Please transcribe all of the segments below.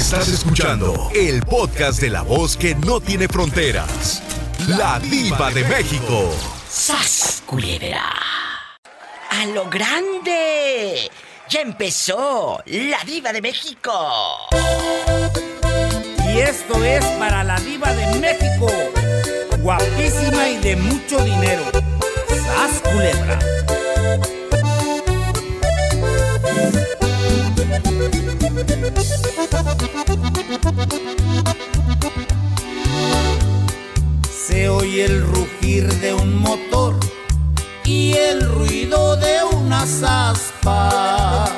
Estás escuchando el podcast de la voz que no tiene fronteras. La diva de México. ¡Sas, culebra! ¡A lo grande! ¡Ya empezó la diva de México! Y esto es para la diva de México. Guapísima y de mucho dinero. ¡Sas, culebra! Se oye el rugir de un motor y el ruido de unas aspas.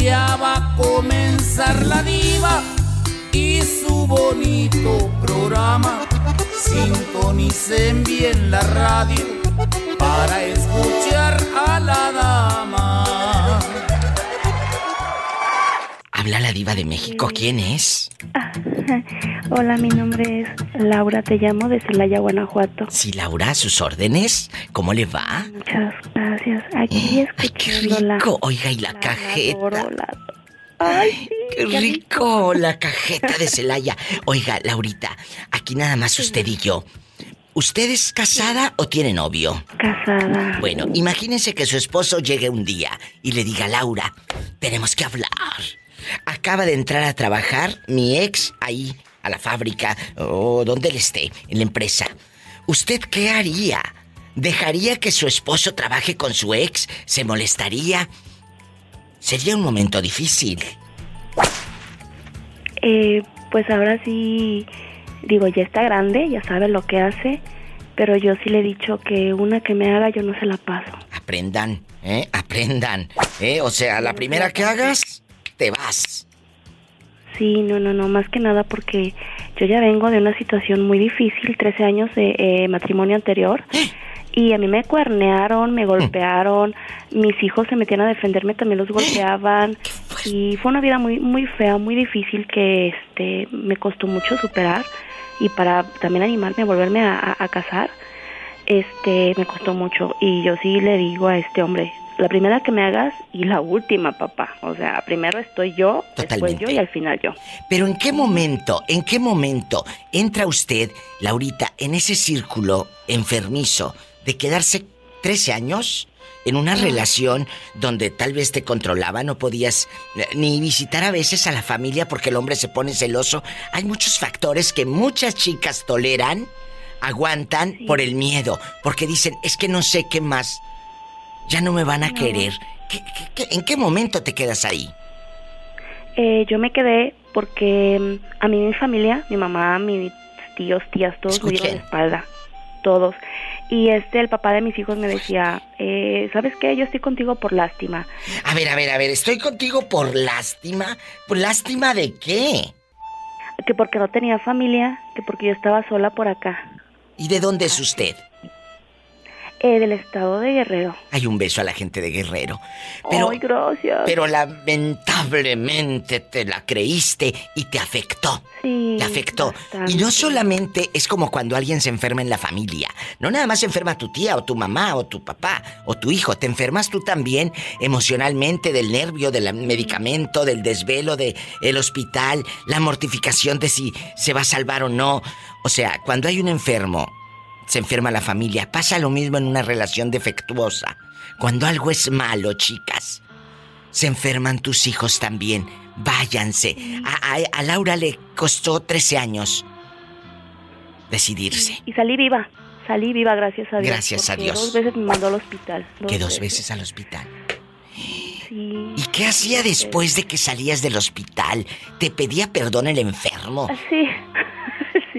Ya va a comenzar la diva y su bonito programa. Sintonicen bien la radio para escuchar a la dama. Habla la diva de México. ¿Quién es? Hola, mi nombre es Laura, te llamo de Celaya, Guanajuato. Sí, Laura, a sus órdenes. ¿Cómo le va? Muchas gracias. Aquí Ay, qué rico. Oiga, y la la cajeta. adoro, la- Ay, sí, Qué rico, la cajeta de Celaya. Oiga, Laurita, aquí nada más usted y yo. ¿Usted es casada o tiene novio? Casada. Bueno, imagínense que su esposo llegue un día y le diga, Laura, tenemos que hablar. Acaba de entrar a trabajar mi ex ahí, a la fábrica, o donde él esté, en la empresa. ¿Usted qué haría? ¿Dejaría que su esposo trabaje con su ex? ¿Se molestaría? Sería un momento difícil. Eh, pues ahora sí, digo, ya está grande, ya sabe lo que hace, pero yo sí le he dicho que una que me haga yo no se la paso. Aprendan, ¿eh? Aprendan. ¿eh? O sea, la primera que hagas, te vas. Sí, no, no, no, más que nada porque yo ya vengo de una situación muy difícil, 13 años de eh, matrimonio anterior. Y a mí me cuernearon, me golpearon, mis hijos se metían a defenderme, también los golpeaban. Y fue una vida muy muy fea, muy difícil que este me costó mucho superar y para también animarme a volverme a, a- a casar, este me costó mucho y yo sí le digo a este hombre, la primera que me hagas y la última, papá. O sea, primero estoy yo, después Totalmente. yo y al final yo. Pero ¿en qué momento, en qué momento entra usted, Laurita, en ese círculo enfermizo de quedarse 13 años en una relación donde tal vez te controlaba, no podías eh, ni visitar a veces a la familia porque el hombre se pone celoso? Hay muchos factores que muchas chicas toleran, aguantan por el miedo, porque dicen, es que no sé qué más, ya no me van a querer. ¿Qué- qué- qué- en qué momento te quedas ahí? Eh, yo me quedé porque mm, a mí mi familia, mi mamá, mis tíos, tías, todos me dieron la espalda, todos. Y este, el papá de mis hijos me decía, eh, ¿sabes qué? Yo estoy contigo por lástima. A ver, a ver, a ver, estoy contigo por lástima. ¿Por lástima de qué? Que porque no tenía familia, que porque yo estaba sola por acá. ¿Y de dónde es usted? Eh, del estado de Guerrero. Hay un beso a la gente de Guerrero. Pero, Ay, gracias. pero lamentablemente te la creíste y te afectó. sí, Te afectó. bastante. Y no solamente es como cuando alguien se enferma en la familia. No nada más se enferma tu tía o tu mamá o tu papá o tu hijo. Te enfermas tú también emocionalmente del nervio, del medicamento, del desvelo, del el hospital, la mortificación de si se va a salvar o no. O sea, cuando hay un enfermo, se enferma la familia. Pasa lo mismo en una relación defectuosa. Cuando algo es malo, chicas, se enferman tus hijos también. Váyanse. A, a- a Laura le costó 13 años decidirse. Y salí viva. Salí viva, gracias a Dios. Gracias a Dios. Dos veces me mandó al hospital. Que dos veces al hospital. Sí. ¿Y qué hacía después de que salías del hospital? ¿Te pedía perdón el enfermo? Sí,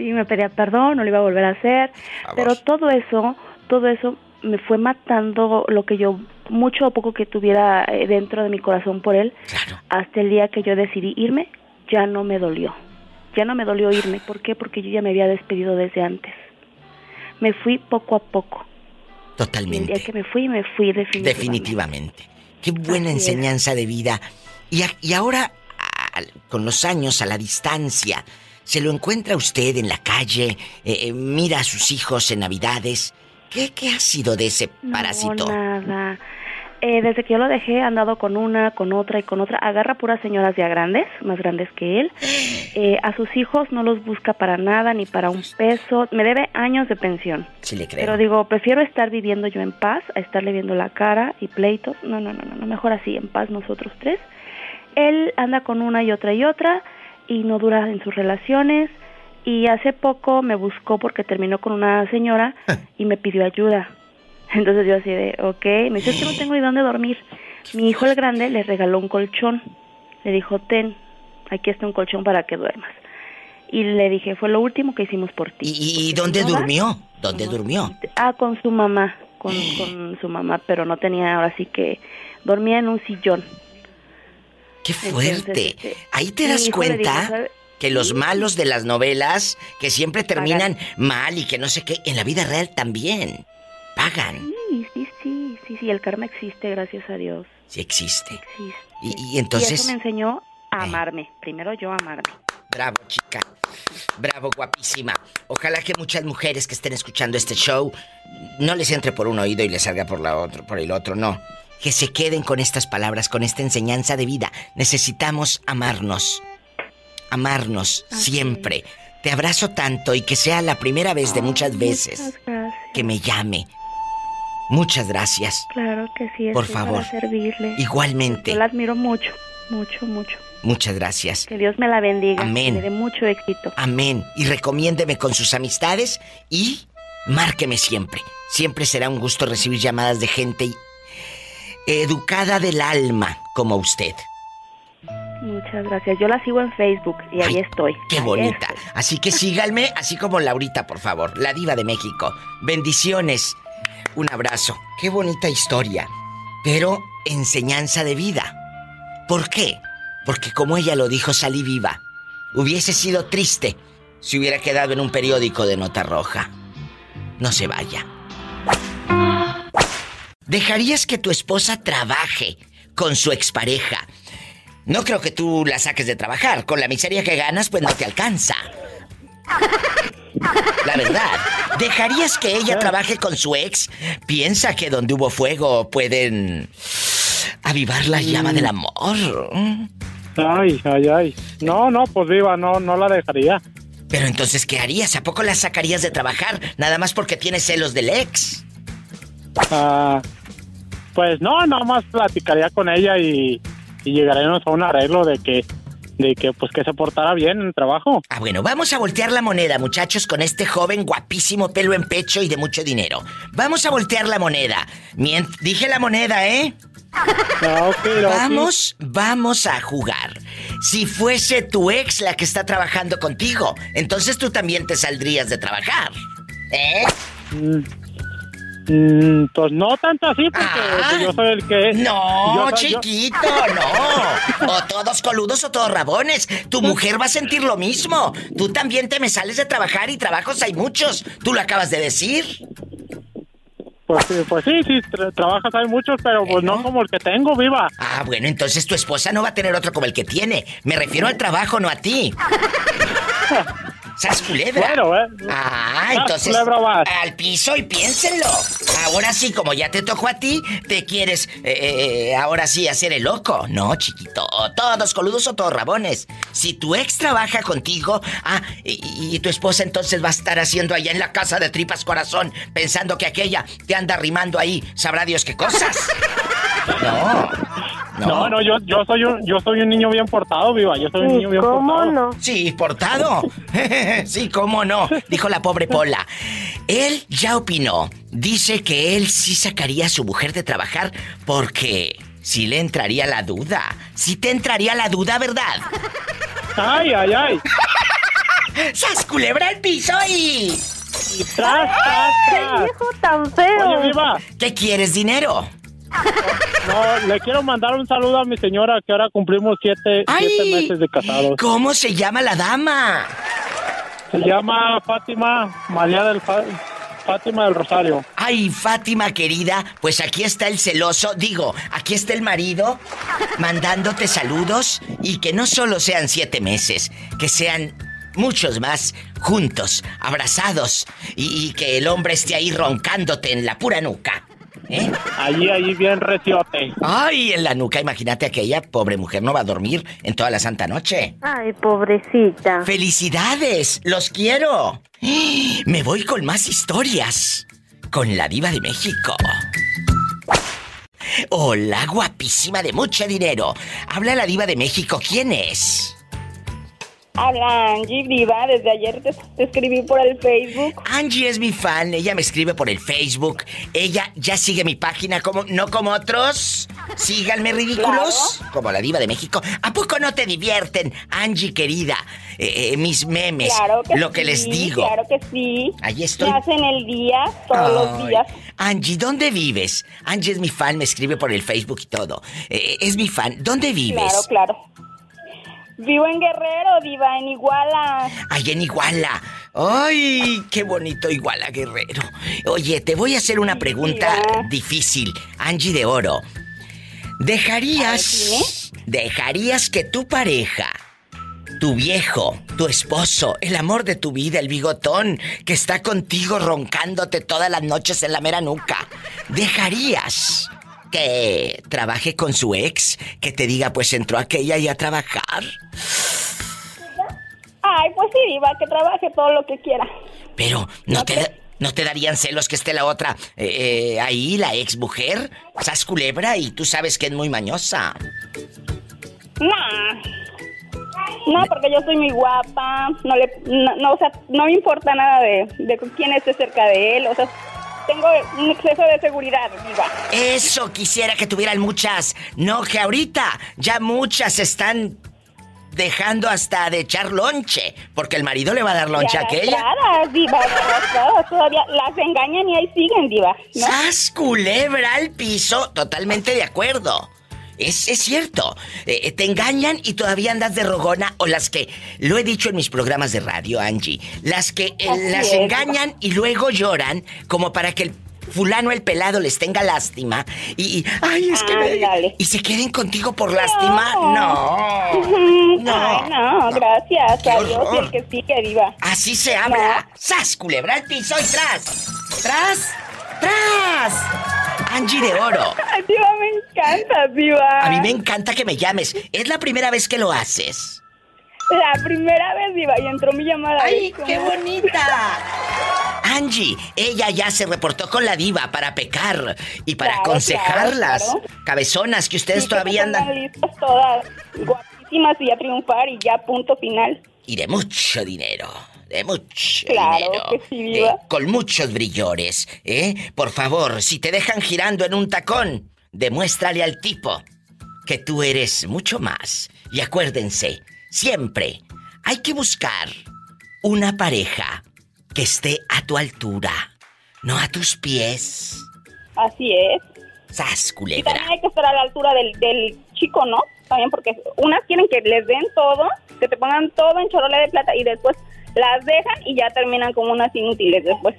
sí, me pedía perdón, no lo iba a volver a hacer, pero todo eso, todo eso me fue matando lo que yo, mucho o poco que tuviera eh, dentro de mi corazón por él, Claro. hasta el día que yo decidí irme, ya no me dolió, ya no me dolió irme, ¿por qué? Porque yo ya me había despedido desde antes. Me fui poco a poco. Y el Totalmente. día que me fui, me fui definitivamente. Definitivamente. Qué buena Así es. enseñanza de vida. Y, a- y ahora, a- con los años, a la distancia, se lo encuentra usted en la calle, eh, eh, mira a sus hijos en Navidades. ¿Qué, qué ha sido de ese No, parásito? nada. Eh, desde que yo lo dejé, ha andado con una, con otra y con otra. Agarra puras señoras ya grandes, más grandes que él. Eh, a sus hijos no los busca para nada, ni para un peso. Me debe años de pensión. Sí le creo. Pero digo, prefiero estar viviendo yo en paz a estarle viendo la cara y pleitos. No, no, no, no, no, mejor así, en paz nosotros tres. Él anda con una y otra y otra y no dura en sus relaciones. Y hace poco me buscó porque terminó con una señora y me pidió ayuda. Entonces yo así de, ok, me dice, es que no tengo ni dónde dormir. Mi hijo el grande le regaló un colchón. Le dijo, ten, aquí está un colchón para que duermas. Y le dije, fue lo último que hicimos por ti. ¿Y, dónde no durmió? ¿Dónde durmió? Ah, con su mamá, con, con su mamá, pero no tenía, ahora sí que dormía en un sillón. ¡Qué Entonces, fuerte! este, Ahí te das cuenta que los malos de las novelas, que siempre terminan mal y que no sé qué, en la vida real también pagan. Sí, sí, sí, sí, sí, el karma existe, gracias a Dios. Sí existe. Existe. Y, y Y entonces... eso me enseñó a Eh. amarme. Primero yo a amarme. Bravo, chica. Bravo, guapísima. Ojalá que muchas mujeres que estén escuchando este show no les entre por un oído y les salga por la otro, por el otro, no. Que se queden con estas palabras, con esta enseñanza de vida. Necesitamos amarnos. Amarnos Así siempre. Te abrazo tanto y que sea la primera vez de muchas veces Muchas gracias. que me llame. Muchas gracias. Claro que sí, Por favor. para servirle. Igualmente. Yo la admiro mucho, mucho, mucho. Muchas gracias. Que Dios me la bendiga. Amén. Que le dé mucho éxito. Amén. Y recomiéndeme con sus amistades y márqueme siempre. Siempre será un gusto recibir llamadas de gente educada del alma como usted. Muchas gracias. Yo la sigo en Facebook y ahí estoy. Qué Ahí bonita. estoy. Así que síganme, así como Laurita, por favor, la diva de México. Bendiciones. Un abrazo. Qué bonita historia. Pero enseñanza de vida. ¿Por qué? Porque como ella lo dijo, salí viva. Hubiese sido triste si hubiera quedado en un periódico de nota roja. No se vaya. ¿Dejarías que tu esposa trabaje con su expareja? No creo que tú la saques de trabajar. Con la miseria que ganas, pues no te alcanza. La verdad, ¿dejarías que ella trabaje con su ex? Piensa que donde hubo fuego pueden avivar la llama del amor. Ay, ay, ay. No, no, pues viva, no, no la dejaría. Pero entonces, ¿qué harías? ¿A poco la sacarías de trabajar nada más porque tienes celos del ex? Ah, pues no, nada más platicaría con ella y, y llegaremos a un arreglo de que, de que, pues que se portara bien en el trabajo. Ah, bueno, vamos a voltear la moneda, muchachos, con este joven guapísimo, pelo en pecho y de mucho dinero. Vamos a voltear la moneda. Dije la moneda, ¿eh? Ah, ok, ok. Vamos, vamos a jugar. Si fuese tu ex la que está trabajando contigo, entonces tú también te saldrías de trabajar. ¿Eh? Mm, mm, pues no tanto así, porque Ah. pues, yo soy el que... No, yo- chiquito, no. O todos coludos o todos rabones. Tu mujer va a sentir lo mismo. Tú también te me sales de trabajar y trabajos hay muchos. Tú lo acabas de decir. Pues, sí, pues sí, sí, tra- trabajas hay muchos, pero pues no como el que tengo, viva. Ah, bueno, entonces tu esposa no va a tener otro como el que tiene. Me refiero al trabajo, no a ti. ¡Sas culebra! Bueno, eh. Ah, entonces. Al piso y piénsenlo. Ahora sí, como ya te tocó a ti, te quieres, eh, eh, ahora sí, hacer el loco. No, chiquito. Todos coludos o todos rabones. Si tu ex trabaja contigo, ah, y, y tu esposa entonces va a estar haciendo allá en la casa de tripas corazón, pensando que aquella te anda rimando ahí, sabrá Dios qué cosas. No. No, no, yo, yo soy un, yo soy un niño bien portado, viva. Yo soy un niño bien ¿Cómo portado. no? Sí, portado. sí, cómo no, dijo la pobre Pola. Él ya opinó. Dice que él sí sacaría a su mujer de trabajar porque sí le entraría la duda. Sí te entraría la duda, ¿verdad? Ay, ay, ay. ¡Sas culebra al piso y... Y tras, tras, ¡Qué tras. viejo tan feo! Oye, viva. ¿Qué quieres, dinero? No, le quiero mandar un saludo a mi señora que ahora cumplimos siete, meses de casados. ¿Cómo se llama la dama? Se llama Fátima María del Fa- Fátima del Rosario. Ay, Fátima querida, pues aquí está el celoso, digo, aquí está el marido mandándote saludos y que no solo sean siete meses, que sean muchos más juntos, abrazados y, y que el hombre esté ahí roncándote en la pura nuca. ¿Eh? Allí, allí bien reciote. Ay, en la nuca, imagínate aquella pobre mujer no va a dormir en toda la santa noche. Ay, pobrecita. ¡Felicidades! ¡Los quiero! Me voy con más historias. Con la diva de México. Hola, guapísima de mucho dinero. Habla la diva de México. ¿Quién es? Habla Angie Diva, desde ayer te, te escribí por el Facebook. Angie es mi fan, ella me escribe por el Facebook. Ella ya sigue mi página como no como otros. Síganme ridículos, como la diva de México. ¿A poco no te divierten, Angie querida? Eh, eh, mis memes, Claro que lo que sí, les digo. Claro que sí. Ahí estoy. Me hacen el día, todos los días. Angie, ¿dónde vives? Angie es mi fan, me escribe por el Facebook y todo. Eh, es mi fan. ¿Dónde vives? Claro, claro. Vivo en Guerrero, Diva, en Iguala. Ay, en Iguala. Ay, qué bonito Iguala, Guerrero. Oye, te voy a hacer una pregunta Diva. difícil, Angie de Oro. ¿Dejarías, dejarías que tu pareja, tu viejo, tu esposo, el amor de tu vida, el bigotón que está contigo roncándote todas las noches en la mera nuca, dejarías que trabaje con su ex, que te diga pues entró aquella y a trabajar? Ay, pues sí, Diva, que trabaje todo lo que quiera. Pero, ¿no te, ¿no te darían celos que esté la otra eh, eh, ahí, la ex mujer? Sas culebra y tú sabes que es muy mañosa. No. No, porque yo soy muy guapa. No le, no, no, o sea, no me importa nada de, de quién esté cerca de él. O sea, tengo un exceso de seguridad, Diva. Eso quisiera que tuvieran muchas. No, que ahorita ya muchas están dejando hasta de echar lonche. Porque el marido le va a dar lonche a aquella. arrastradas, Diva, arrastradas todavía. Las engañan y ahí siguen, Diva. ¿no? ¡Sas culebra al piso! Totalmente de acuerdo. Es, es cierto. Eh, eh, te engañan y todavía andas de rogona. O las que. Lo he dicho en mis programas de radio, Angie. Las que eh, las es. engañan y luego lloran como para que el fulano el pelado les tenga lástima. Y. y, ¡Ay, es que me. Y se queden contigo por lástima. No. No. Ay, no, gracias Qué a Dios y horror. el que sigue, Diva. Así se habla. ¡Sas, culebra al piso y tras! ¡Tras! ¡Tras! Angie de Oro. Diva, me encanta, Diva. A mí me encanta que me llames. Es la primera vez que lo haces. La primera vez, Diva, y entró mi llamada. ¡Ay, ¿ves qué bonita! Angie, ella ya se reportó con la diva para pecar y para Claro, aconsejarlas. claro, Cabezonas que ustedes Sí, todavía andan. listas todas, guapísimas y a triunfar y ya punto final. Y de mucho dinero. De mucho Claro dinero. que sí, diva. Con muchos brillores, ¿eh? Por favor, si te dejan girando en un tacón, demuéstrale al tipo que tú eres mucho más. Y acuérdense, siempre hay que buscar una pareja que esté a tu altura, no a tus pies. Así es. Sas, Y culebra. también hay que estar a la altura del, del chico, ¿no? También porque unas quieren que les den todo, que te pongan todo en chorola de plata y después las dejan y ya terminan como unas inútiles después.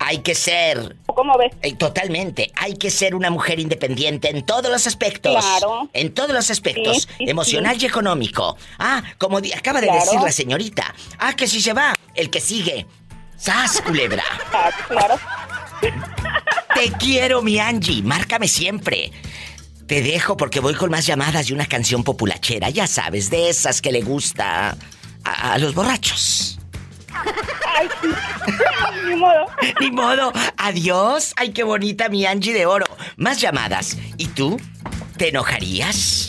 Hay que ser ¿Cómo ves? Eh, Totalmente. Hay que ser una mujer independiente en todos los aspectos. Claro. En todos los aspectos. Sí, sí, emocional sí. y económico. Ah, como acaba de Claro. decir la señorita. Ah, que si se va, el que sigue. ¡Sas, culebra! Ah, claro. Te quiero, mi Angie. Márcame siempre. Te dejo porque voy con más llamadas y una canción populachera. Ya sabes, de esas que le gusta a, a los borrachos. Ay. Ni modo. Ni modo. Adiós. Ay, qué bonita mi Angie de oro. Más llamadas. ¿Y tú? ¿Te enojarías?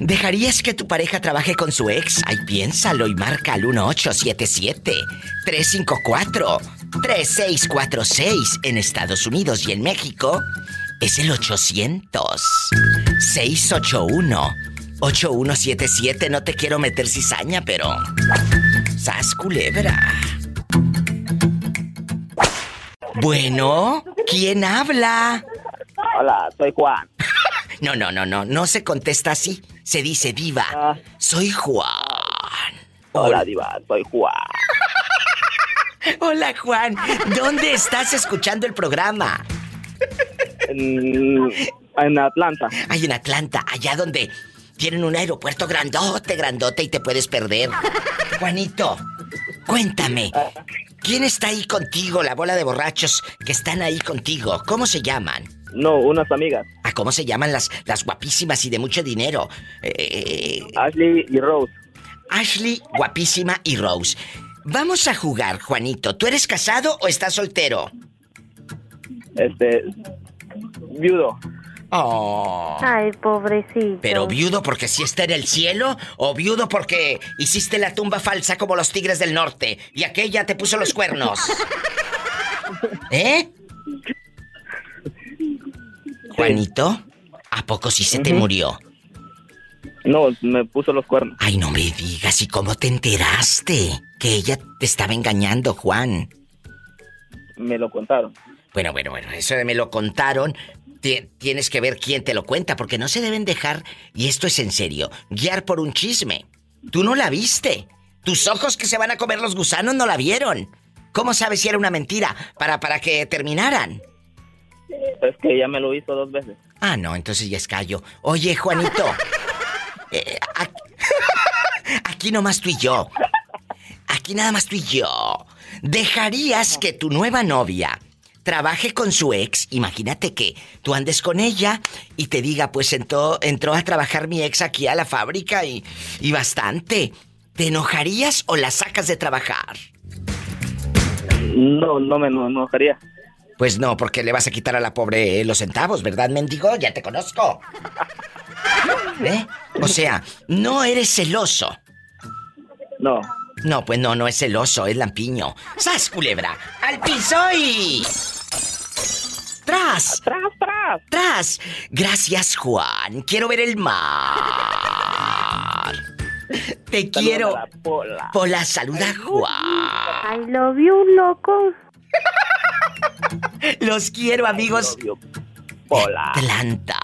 ¿Dejarías que tu pareja trabaje con su ex? Ay, piénsalo y marca al 1877-354-3646 en Estados Unidos y en México. Es el 800-681-8177. No te quiero meter cizaña, pero... ¡Sas culebra! Bueno, ¿quién habla? Hola, soy Juan. No, no, no, no, no se contesta así. Se dice diva. Ah. Soy Juan. Hola, Diva, soy Juan. Hola, Juan. ¿Dónde estás escuchando el programa? En, en Atlanta. Ay, en Atlanta, allá donde tienen un aeropuerto grandote, grandote y te puedes perder. Juanito, cuéntame. ¿Quién está ahí contigo, la bola de borrachos que están ahí contigo? ¿Cómo se llaman? No, unas amigas. ¿A cómo se llaman las, las guapísimas y de mucho dinero? Eh, Ashley y Rose. Ashley, guapísima y Rose. Vamos a jugar, Juanito. ¿Tú eres casado o estás soltero? Este. Viudo. Oh. Ay, pobrecito. Pero viudo porque sí está en el cielo o viudo porque hiciste la tumba falsa como los tigres del norte y aquella te puso los cuernos. ¿Eh? Juanito, ¿a poco sí se te murió? No, me puso los cuernos. Ay, no me digas, ¿y cómo te enteraste? Que ella te estaba engañando, Juan. Me lo contaron. Bueno, bueno, bueno, eso de me lo contaron. Ti- tienes que ver quién te lo cuenta, porque no se deben dejar, y esto es en serio, guiar por un chisme. Tú no la viste. Tus ojos que se van a comer los gusanos no la vieron. ¿Cómo sabes si era una mentira para, para que terminaran? Es que ella me lo hizo dos veces. Ah, no, entonces ya es callo. Oye, Juanito. eh, aquí, aquí nomás tú y yo. Aquí nada más tú y yo. ¿Dejarías que tu nueva novia trabaje con su ex? Imagínate que tú andes con ella y te diga, pues entró, entró a trabajar mi ex aquí a la fábrica y, y bastante. ¿Te enojarías o la sacas de trabajar? No, no me eno- enojaría. Pues no, porque le vas a quitar a la pobre eh, los centavos, ¿verdad, mendigo? Ya te conozco. ¿Eh? O sea, no eres celoso. No. No, pues no, no es celoso, es lampiño. ¡Sas, culebra! ¡Al piso y... ¡Tras! ¡Tras, tras! ¡Tras! Gracias, Juan. Quiero ver el mar. Te quiero. la Pola. Pola, saluda a Juan. I love you, loco. Los quiero, amigos. Pola. Atlanta.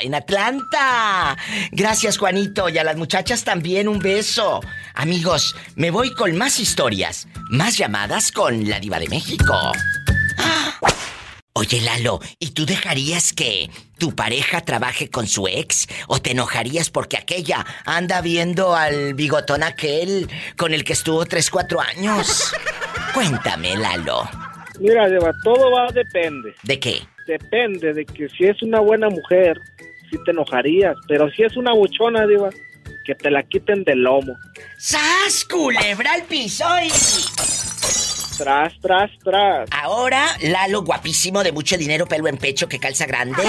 En Atlanta. Gracias, Juanito. Y a las muchachas también un beso. Amigos, me voy con más historias. Más llamadas con la diva de México. ¡Ah! Oye, Lalo, ¿y tú dejarías que tu pareja trabaje con su ex? ¿O te enojarías porque aquella anda viendo al bigotón aquel con el que estuvo 3, 4 años? Cuéntame, Lalo. Mira, Diva, todo va, depende. ¿De qué? Depende de que si es una buena mujer, si te enojarías. Pero si es una buchona, Diva, que te la quiten del lomo. ¡Sas, culebra al piso y... Tras, tras, tras. Ahora, Lalo, guapísimo, de mucho dinero, pelo en pecho, que calza grande.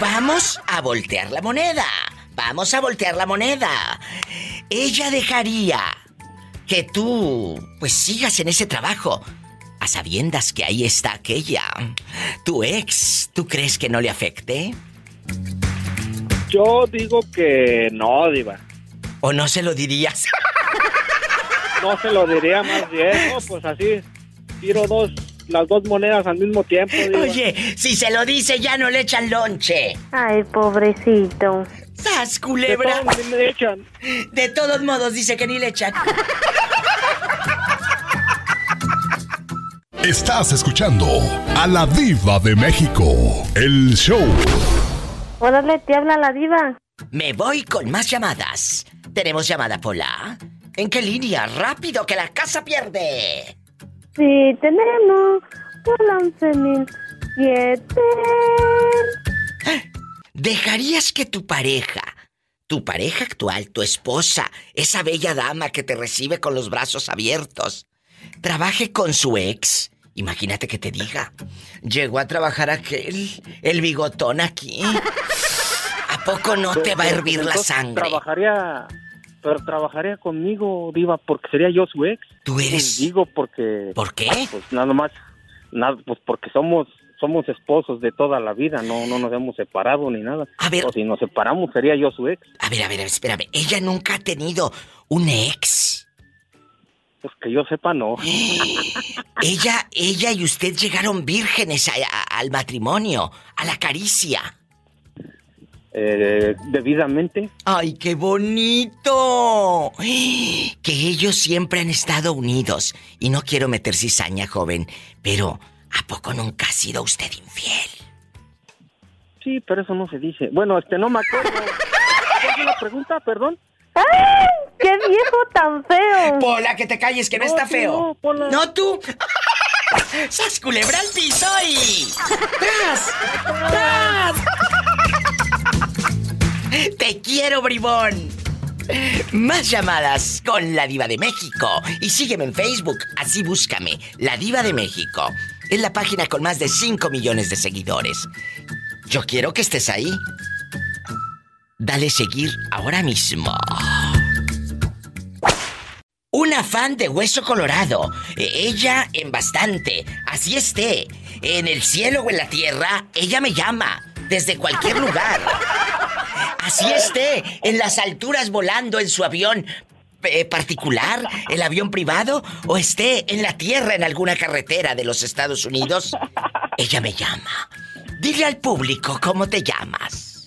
Vamos a voltear la moneda. Vamos a voltear la moneda. Ella dejaría que tú, pues, sigas en ese trabajo. A sabiendas que ahí está aquella. Tu ex, ¿tú crees que no le afecte? Yo digo que no, Diva. ¿O no se lo dirías? No se lo diría más bien. No, pues así, tiro dos, las dos monedas al mismo tiempo. Oye, si se lo dice ya no le echan lonche. Ay, pobrecito. ¡Sas, De culebra! todo me echan. De todos modos, dice que ni le echan. Estás escuchando a la diva de México. El show. Órale, te habla la diva. Me voy con más llamadas. ¿Tenemos llamada, Pola? ¿En qué línea? ¡Rápido, que la casa pierde! Sí, tenemos un 11007. ¿Dejarías que tu pareja, tu pareja actual, tu esposa, esa bella dama que te recibe con los brazos abiertos, trabaje con su ex? Imagínate que te diga, llegó a trabajar aquel, el bigotón aquí. ¿A poco no te va a hervir la sangre? Trabajaría, pero trabajaría conmigo, Diva, porque sería yo su ex. Tú eres... digo porque... ¿Por qué? Pues nada más, nada, pues porque somos somos esposos de toda la vida, no no nos hemos separado ni nada. A ver. O si nos separamos sería yo su ex. A ver, a ver, espérame. Ella nunca ha tenido un ex. Pues que yo sepa, no. Ella, ella y usted llegaron vírgenes a- a- al matrimonio, a la caricia. Eh, debidamente. ¡Ay, qué bonito! Que ellos siempre han estado unidos. Y no quiero meter cizaña, joven, pero ¿a poco nunca ha sido usted infiel? Sí, pero eso no se dice. Bueno, este, no me acuerdo. ¿Cuál la pregunta? Perdón. ¡Ay! ¡Qué viejo tan feo! Pola, que te calles, que no, está feo. No, tú. ¡Sas culebra al piso y. ¡Tras! ¡Tras! ¡Te quiero, bribón! Más llamadas con la Diva de México. Y sígueme en Facebook, así búscame, La Diva de México. Es la página con más de 5 millones de seguidores. Yo quiero que estés ahí. Dale seguir ahora mismo. Una fan de Hueso Colorado. E- Ella en bastante. Así esté. En el cielo o en la tierra, ella me llama. Desde cualquier lugar. Así esté. En las alturas volando en su avión eh, particular, el avión privado, o esté en la tierra en alguna carretera de los Estados Unidos, ella me llama. Dile al público cómo te llamas.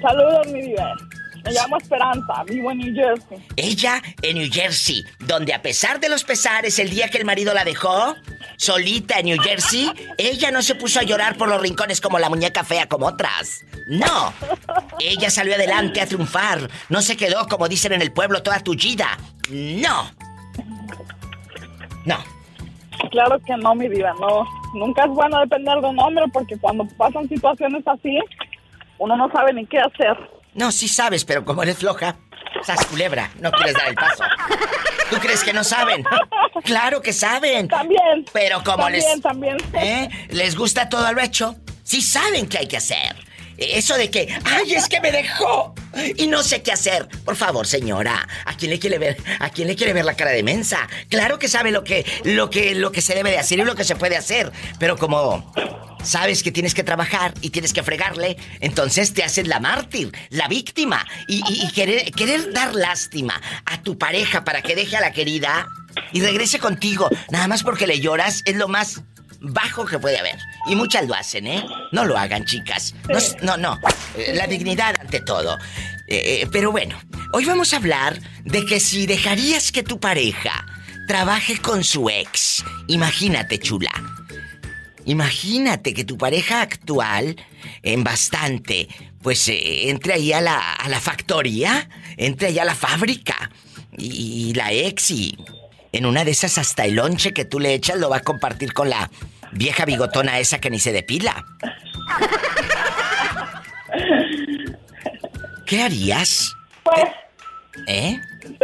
Saludos, mi vida. Me llamo Esperanza, vivo en New Jersey. Ella en New Jersey, donde a pesar de los pesares el día que el marido la dejó, solita en New Jersey, ella no se puso a llorar por los rincones como la muñeca fea como otras. No. Ella salió adelante a triunfar. No se quedó, como dicen en el pueblo, toda tullida. No. No. Claro que no, mi vida, no. Nunca es bueno depender de un hombre porque cuando pasan situaciones así, uno no sabe ni qué hacer. No, sí sabes, pero como eres floja, sas culebra, no quieres dar el paso. ¿Tú crees que no saben? Claro que saben. También. Pero como también, les... También, ¿Eh? ¿Les gusta todo lo hecho? Sí saben qué hay que hacer. Eso de que, ay, es que me dejó y no sé qué hacer. Por favor, señora, ¿a quién le quiere ver, a quién le quiere ver la cara de mensa? Claro que sabe lo que, lo que, lo que se debe de hacer y lo que se puede hacer, pero como sabes que tienes que trabajar y tienes que fregarle, entonces te haces la mártir, la víctima y, y- querer, querer dar lástima a tu pareja para que deje a la querida y regrese contigo, nada más porque le lloras es lo más bajo que puede haber. Y muchas lo hacen, ¿eh? No lo hagan, chicas. No, no. Eh, La dignidad ante todo. Eh, eh, pero bueno, hoy vamos a hablar de que si dejarías que tu pareja trabaje con su ex. Imagínate, chula. Imagínate que tu pareja actual, en bastante, pues entre ahí a la, a la factoría, entre ahí a la fábrica. Y, y la ex y en una de esas hasta el lonche que tú le echas lo va a compartir con la vieja bigotona esa que ni se depila. ¿Qué harías? Pues, ¿Eh? sí,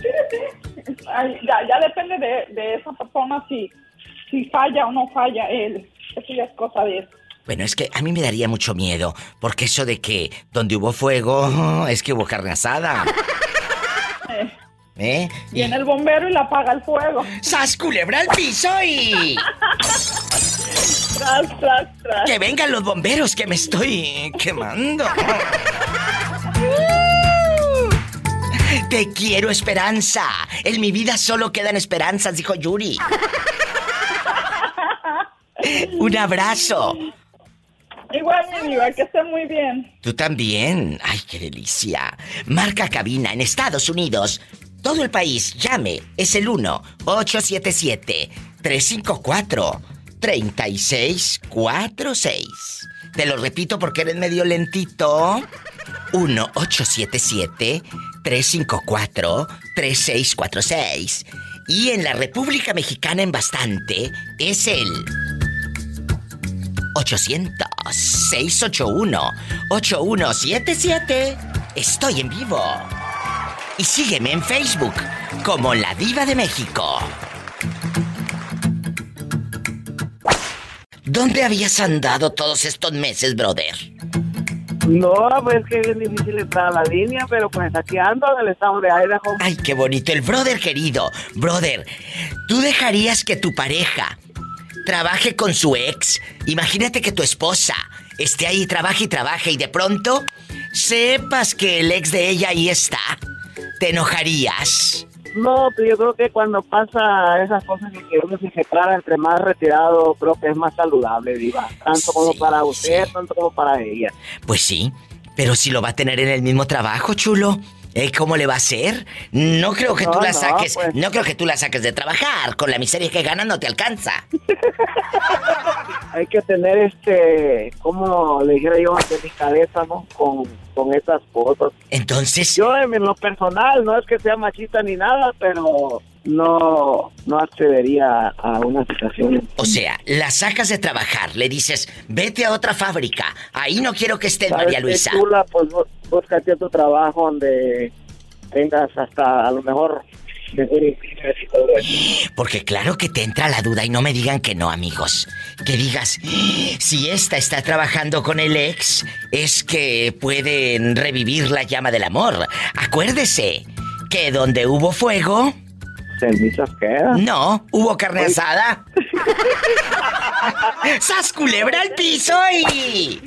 sí, sí. Ay, ya, ya depende de, de esa persona si, si falla o no falla él. Eso ya es cosa de él. Bueno, es que a mí me daría mucho miedo, porque eso de que donde hubo fuego, es que hubo carne asada. Eh. Viene el bombero y le apaga el fuego. ¡Sas culebra al piso y... Tras, tras, tras. Que vengan los bomberos que me estoy quemando. Te quiero, Esperanza. En mi vida solo quedan esperanzas, dijo Yuri. Un abrazo. Igual, mi diva, que esté muy bien. Tú también. Ay, qué delicia. Marca cabina en Estados Unidos. Todo el país, llame. Es el 1-877-354-3646. Te lo repito porque eres medio lentito. 1-877-354-3646. Y en la República Mexicana en bastante es el 800-681-8177. Estoy en vivo. Y sígueme en Facebook como La Diva de México. ¿Dónde habías andado todos estos meses, brother? No, pues que es bien difícil entrar a la línea, pero pues aquí ando en el estado de Idaho. Ay, qué bonito. El brother querido. Brother, ¿tú dejarías que tu pareja trabaje con su ex? Imagínate que tu esposa esté ahí, trabaje y trabaje y de pronto sepas que el ex de ella ahí está. ¿Te enojarías? No, pero yo creo que cuando pasa esas cosas que uno se separa entre más retirado, creo que es más saludable, Diva. Tanto como para usted, tanto como para ella. Pues sí, pero si lo va a tener en el mismo trabajo, chulo. Eh, ¿cómo le va a hacer? No creo que tú No, la no, saques, pues. no creo que tú la saques de trabajar. Con la miseria que ganas no te alcanza. Hay que tener este, como le dijera yo, delicadeza, ¿no? Con, con esas cosas. Entonces. Yo en lo personal, no es que sea machista ni nada, pero no, no accedería a una situación. O sea, la sacas de trabajar, le dices, vete a otra fábrica. Ahí no quiero que estés, ¿Sabes María Luisa. chula? pues bú- búscate otro trabajo donde tengas hasta a lo mejor. Porque claro que te entra la duda y no me digan que no, amigos. Que digas, si esta está trabajando con el ex, es que pueden revivir la llama del amor. Acuérdese que donde hubo fuego, Cenizas quedan. no, hubo carne asada. ¡Sas culebra al piso y...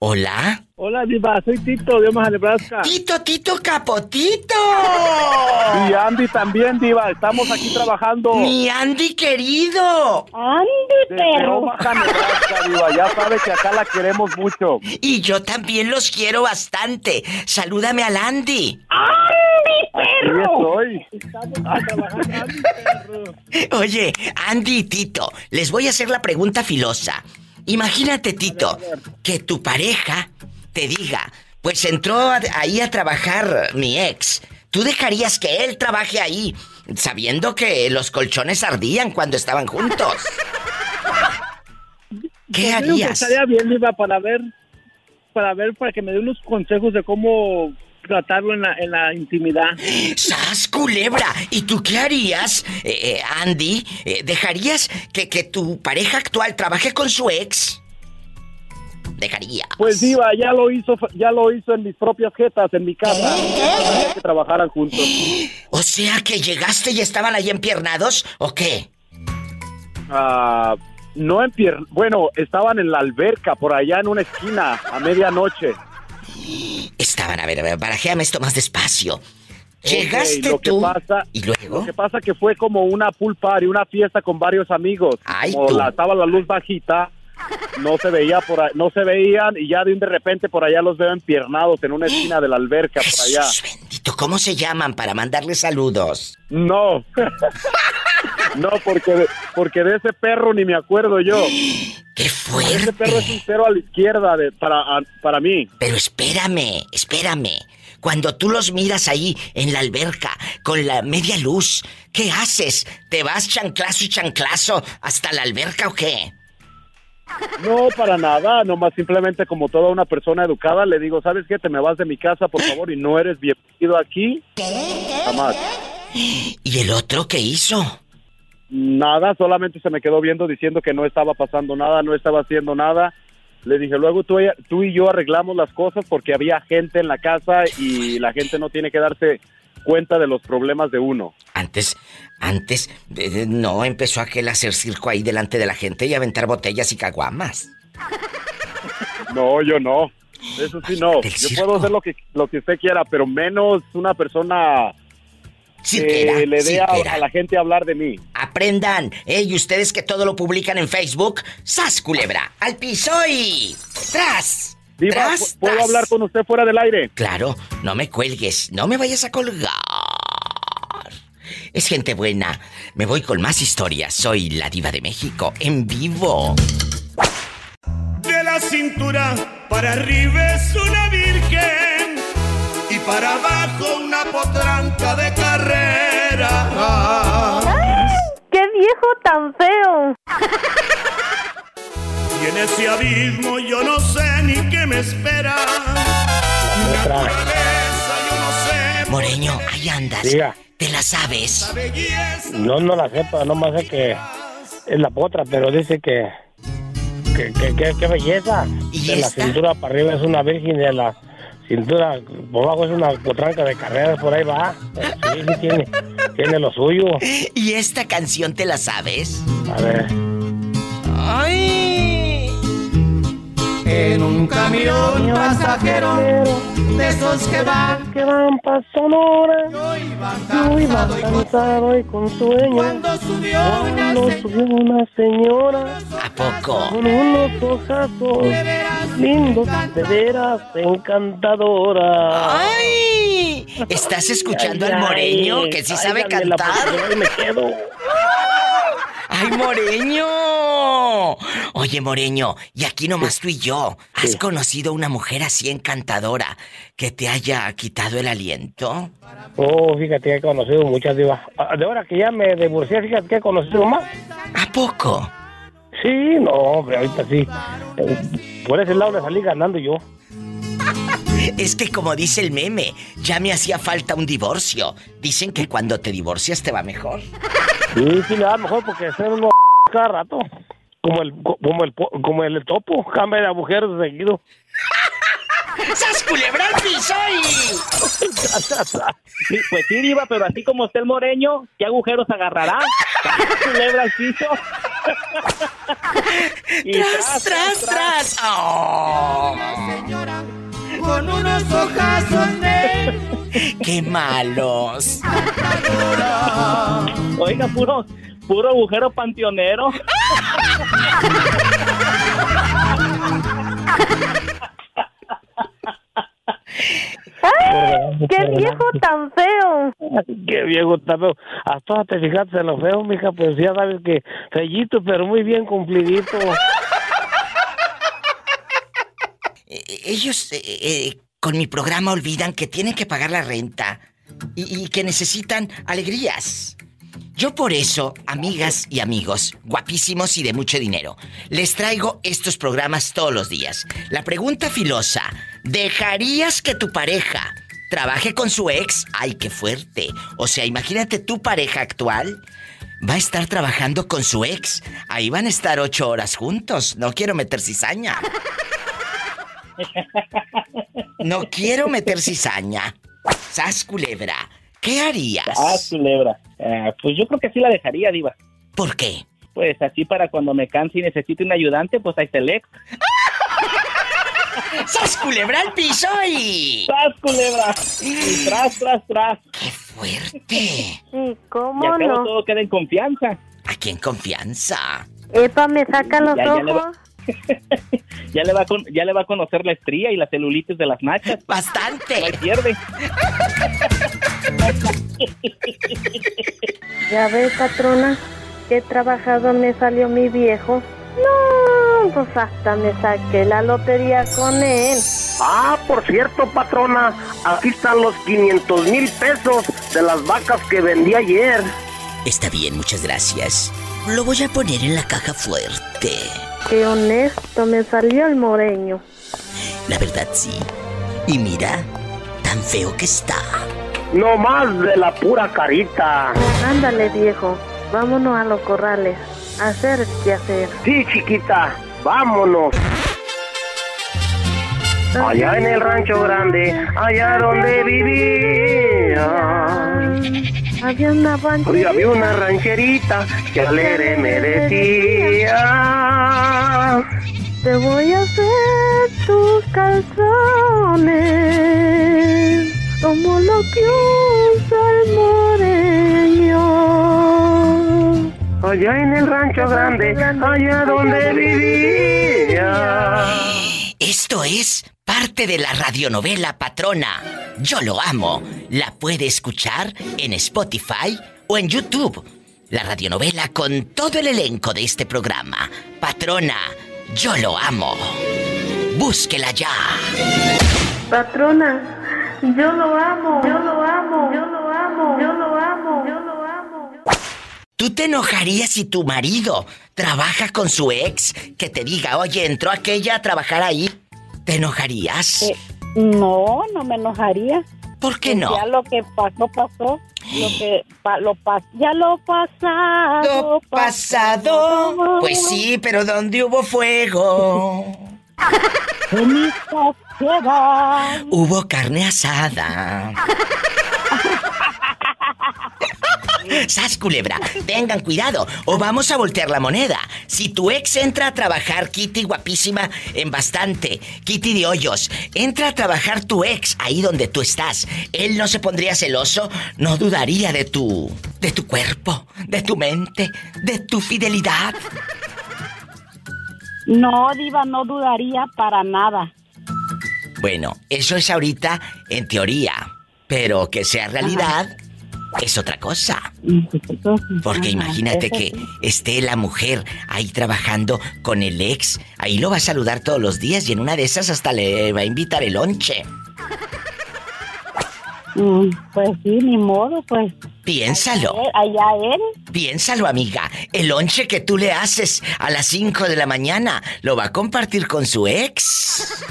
¿Hola? Hola, Diva, soy Tito de Omaha, Nebraska. Tito, Tito, capotito. Y Andy también, Diva, estamos aquí trabajando. Mi Andy querido. Andy, Desde Omaha, Nebraska, Diva, ya sabe que acá la queremos mucho. Y yo también los quiero bastante. Salúdame al Andy. Aquí estoy. Oye, Andy y Tito, les voy a hacer la pregunta filosa. Imagínate, Tito, que tu pareja te diga, pues entró ahí a trabajar mi ex. ¿Tú dejarías que él trabaje ahí, sabiendo que los colchones ardían cuando estaban juntos? ¿Qué Yo harías? Estaría bien, Diva, para ver, para ver, para que me dé unos consejos de cómo tratarlo en la, en la intimidad. ¡Sas, culebra! ¿Y tú qué harías, eh, eh, Andy? Eh, ¿Dejarías que, que tu pareja actual trabaje con su ex? Dejaría. Pues Diva, ya lo hizo, ya lo hizo en mis propias jetas, en mi casa. Quería que trabajaran juntos. O sea que llegaste y estaban ahí empiernados, ¿o qué? Ah, no pier... Bueno, estaban en la alberca, por allá en una esquina, a medianoche. Estaban, a ver, a ver, barajéame esto más despacio. Llegaste lo que tú. pasa- ¿Y luego? Lo que pasa que fue como una pool party, una fiesta con varios amigos. Ay, como tú. la, estaba la luz bajita, no se veía por ahí- no se veían y ya de, de repente por allá los veo empiernados en una esquina de la alberca por allá. Tito, ¿cómo se llaman para mandarles saludos? No. no, porque de, porque de ese perro ni me acuerdo yo. ¡Qué fuerte! Ese perro es un cero a la izquierda de, para, a- para mí. Pero espérame, espérame. Cuando tú los miras ahí en la alberca con la media luz, ¿qué haces? ¿Te vas chanclazo y chanclazo hasta la alberca o qué? No, para nada, nomás simplemente como toda una persona educada le digo, ¿sabes qué? Te me vas de mi casa, por favor, y no eres bienvenido aquí. Jamás. ¿Y el otro qué hizo? Nada, solamente se me quedó viendo diciendo que no estaba pasando nada, no estaba haciendo nada. Le dije, luego tú, tú y yo arreglamos las cosas porque había gente en la casa y la gente no tiene que darse cuenta de los problemas de uno. Antes, antes, de- de- no, empezó aquel a hacer circo ahí delante de la gente y aventar botellas y caguamas. No, yo no. Eso sí no. Yo puedo hacer lo que lo que usted quiera, pero menos una persona Cirquera, que le dé a, a la gente hablar de mí. Aprendan, ¿eh? Y ustedes que todo lo publican en Facebook, ¡sas, culebra! ¡Al piso y... ¡Tras! Diva, ¡Tras, ¿puedo tras! hablar con usted fuera del aire? Claro, no me cuelgues, no me vayas a colgar. Es gente buena. Me voy con más historias. Soy la diva de México, en vivo. De la cintura para arriba es una virgen y para abajo una potranca de carrera. ¡Qué viejo tan feo! Y en ese abismo yo no sé ni qué me espera. Moreño, ahí andas. Diga. ¿Te la sabes? No, no la sepa, nomás sé que es la potra, pero dice que. que, que, que- qué belleza. de la cintura para arriba es una virgen, de la cintura por abajo es una potranca de carreras, por ahí va. Sí, sí, tiene, tiene lo suyo. ¿Y esta canción te la sabes? A ver. ¡Ay! En un camión pasajero de esos que van, que van pa' Sonora. Yo iba Yo iba cansado y con sueño. Cuando subió una Cuando subió una señora. ¿A poco? Con unos ojazos lindos, de veras encantadora. ¡Ay! ¿Estás escuchando Ay, al moreño ay, que sí ay, sabe cantar? me quedo. ¡Ay, Moreño! Oye, Moreño, y aquí nomás tú y yo. ¿Has conocido una mujer así encantadora que te haya quitado el aliento? Oh, fíjate he conocido muchas divas. Ah, De ahora que ya me divorcié, fíjate que he conocido más. ¿A poco? Sí, no, hombre, ahorita sí. Eh, Por ese lado le salí ganando yo. Es que como dice el meme, ya me hacía falta un divorcio. Dicen que cuando te divorcias te va mejor. Sí, sí, le da mejor porque ser uno cada rato. Como el, como el, como el topo, cambia de agujeros seguido. ¡Sas culebra al piso Sí, pues sí, Diva, pero así como está el moreño, ¿qué agujeros agarrará? Culebra al piso. Y ¡Tras, tras, tras! ¡Oh! Con unos ojazos de ¡Qué malos! Oiga, puro, puro agujero panteonero. ¡Ay! ¡Qué viejo tan feo! Qué viejo tan feo. Hasta te fijaste en lo feo, mija, pues ya sabes que fellito, pero muy bien cumplidito. Eh, Ellos eh, eh, con mi programa olvidan que tienen que pagar la renta y, y que necesitan alegrías. Yo por eso, amigas y amigos, guapísimos y de mucho dinero, les traigo estos programas todos los días. La pregunta filosa, ¿dejarías que tu pareja trabaje con su ex? ¡Ay, qué fuerte! O sea, imagínate tu pareja actual va a estar trabajando con su ex. Ahí van a estar ocho horas juntos. No quiero meter cizaña. No quiero meter cizaña. Sas culebra, ¿qué harías? Ah, culebra. Ah, pues yo creo que sí la dejaría, Diva. ¿Por qué? Pues así para cuando me canse y necesite un ayudante, pues ahí está el ex. ¡Sas culebra al piso y... ¡Tras, culebra! Y tras, tras, tras. ¡Qué fuerte! ¿Y Y cómo cabo no? todo queda en confianza. Aquí en confianza. Epa, me saca los Ya, ojos. Ya le, va a con- ya le va a conocer la estría y la celulitis de las nachas. ¡Bastante! No pierde. Ya ves, patrona, qué trabajado me salió mi viejo. No, pues hasta me saqué la lotería con él. Ah, por cierto, patrona, aquí están los 500 mil pesos de las vacas que vendí ayer. Está bien, muchas gracias. Lo voy a poner en la caja fuerte. Qué honesto me salió el moreño. La verdad sí. Y mira, tan feo que está. No más de la pura carita. Ándale, viejo, vámonos a los corrales. A hacer qué hacer. Sí, chiquita, vámonos. Allá en el rancho grande, allá donde vivía. Había una rancherita. había una rancherita que alegre me decía. Te voy a hacer tus calzones como lo que usa el moreño. Allá en el rancho grande, allá donde vivía. Esto es parte de la radionovela Patrona. Yo lo amo. La puede escuchar en Spotify o en YouTube. La radionovela con todo el elenco de este programa. Patrona, yo lo amo. Búsquela ya. Patrona, yo lo amo, yo lo amo, yo lo amo, yo lo amo, yo lo amo. ¿Tú te enojarías si tu marido trabaja con su ex que te diga, oye, entró aquella a trabajar ahí? ¿Te enojarías? Eh, no, no me enojaría. ¿Por qué Pues no? Ya lo que pasó, pasó. Lo que pa- lo pas ya lo pasado. Lo pasado. Pues sí, pero ¿dónde hubo fuego? Hubo carne asada. ¡Sas, culebra! Tengan cuidado o vamos a voltear la moneda. Si tu ex entra a trabajar, Kitty guapísima, en bastante, Kitty de hoyos, entra a trabajar tu ex ahí donde tú estás, ¿él no se pondría celoso? No dudaría de tu... de tu cuerpo, de tu mente, de tu fidelidad. No, Diva, no dudaría para nada. Bueno, eso es ahorita en teoría, pero que sea realidad es otra cosa. Porque imagínate que esté la mujer ahí trabajando con el ex, ahí lo va a saludar todos los días y en una de esas hasta le va a invitar el lonche. Mm, Pues sí, ni modo, pues. Piénsalo. Allá él. Piénsalo, amiga. El lonche que tú le haces a las 5 de la mañana lo va a compartir con su ex.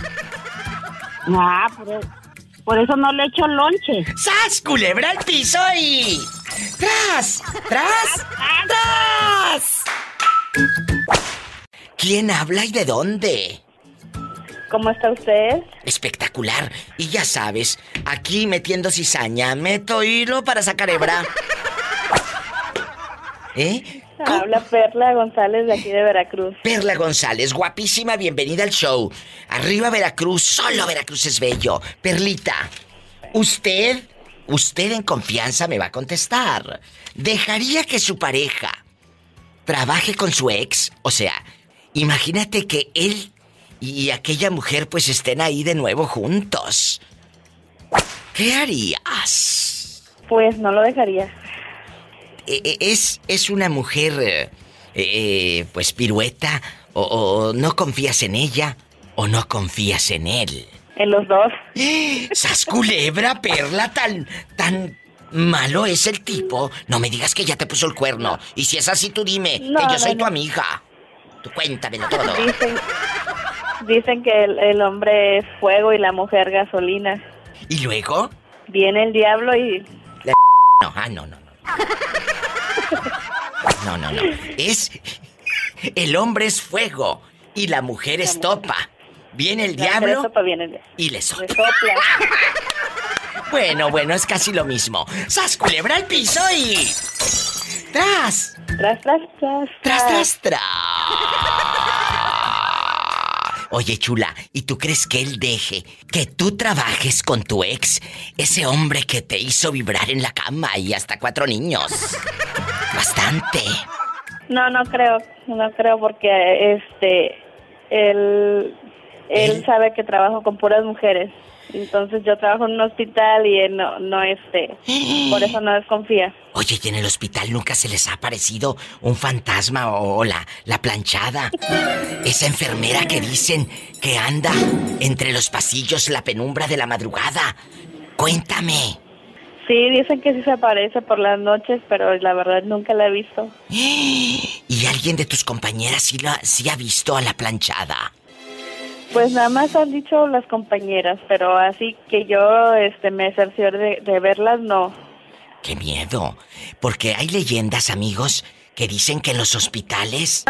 Ah, por, e- por eso no le echo lonche. ¡Sas, culebra al piso y... ¡Tras! ¡Tras! ¡Tras! ¿Quién habla y de dónde? ¿Cómo está usted? Espectacular. Y ya sabes, aquí metiendo cizaña, meto hilo para sacar hebra. ¿Eh? Habla Perla González de aquí de Veracruz. Perla González, guapísima, bienvenida al show. Arriba Veracruz, solo Veracruz es bello. Perlita, usted, usted en confianza me va a contestar. ¿Dejaría que su pareja trabaje con su ex? O sea, imagínate que él y aquella mujer pues estén ahí de nuevo juntos. ¿Qué harías? Pues no lo dejaría. Eh, eh, ¿Es, es una mujer, eh, eh, pues, pirueta? O, o no confías en ella? ¿O no confías en él? En los dos. ¡Sas culebra, perla! Tan, tan malo es el tipo. No me digas que ya te puso el cuerno. Y si es así, tú dime, No, que yo no, soy tu amiga. Tú cuéntamelo todo. Dicen, dicen que el, el hombre es fuego y la mujer gasolina. ¿Y luego? Viene el diablo y... No, ah, no, no, no. No, no. Es. El hombre es fuego y la mujer es topa. Viene el diablo sopa viene el- y le sopla. Bueno, bueno, es casi lo mismo. ¡Sas culebra al piso y. ¡Tras! Tras, tras, tras. ¡Tras, tras, tras! Oye, chula, ¿y tú crees que él deje que tú trabajes con tu ex? Ese hombre que te hizo vibrar en la cama y hasta cuatro niños. Bastante. No, no creo, no creo porque este él él sabe que trabajo con puras mujeres. Entonces yo trabajo en un hospital y él no no este por eso no desconfía. Oye, ¿y en el hospital nunca se les ha aparecido un fantasma o la, la planchada? Esa enfermera que dicen que anda entre los pasillos la penumbra de la madrugada. Cuéntame. Sí, dicen que sí se aparece por las noches, pero la verdad nunca la he visto. ¿Y alguien de tus compañeras sí, la, sí ha visto a la planchada? Pues nada más han dicho las compañeras, pero así que yo este me cerciore de, de verlas no. ¡Qué miedo! Porque hay leyendas, amigos, que dicen que en los hospitales...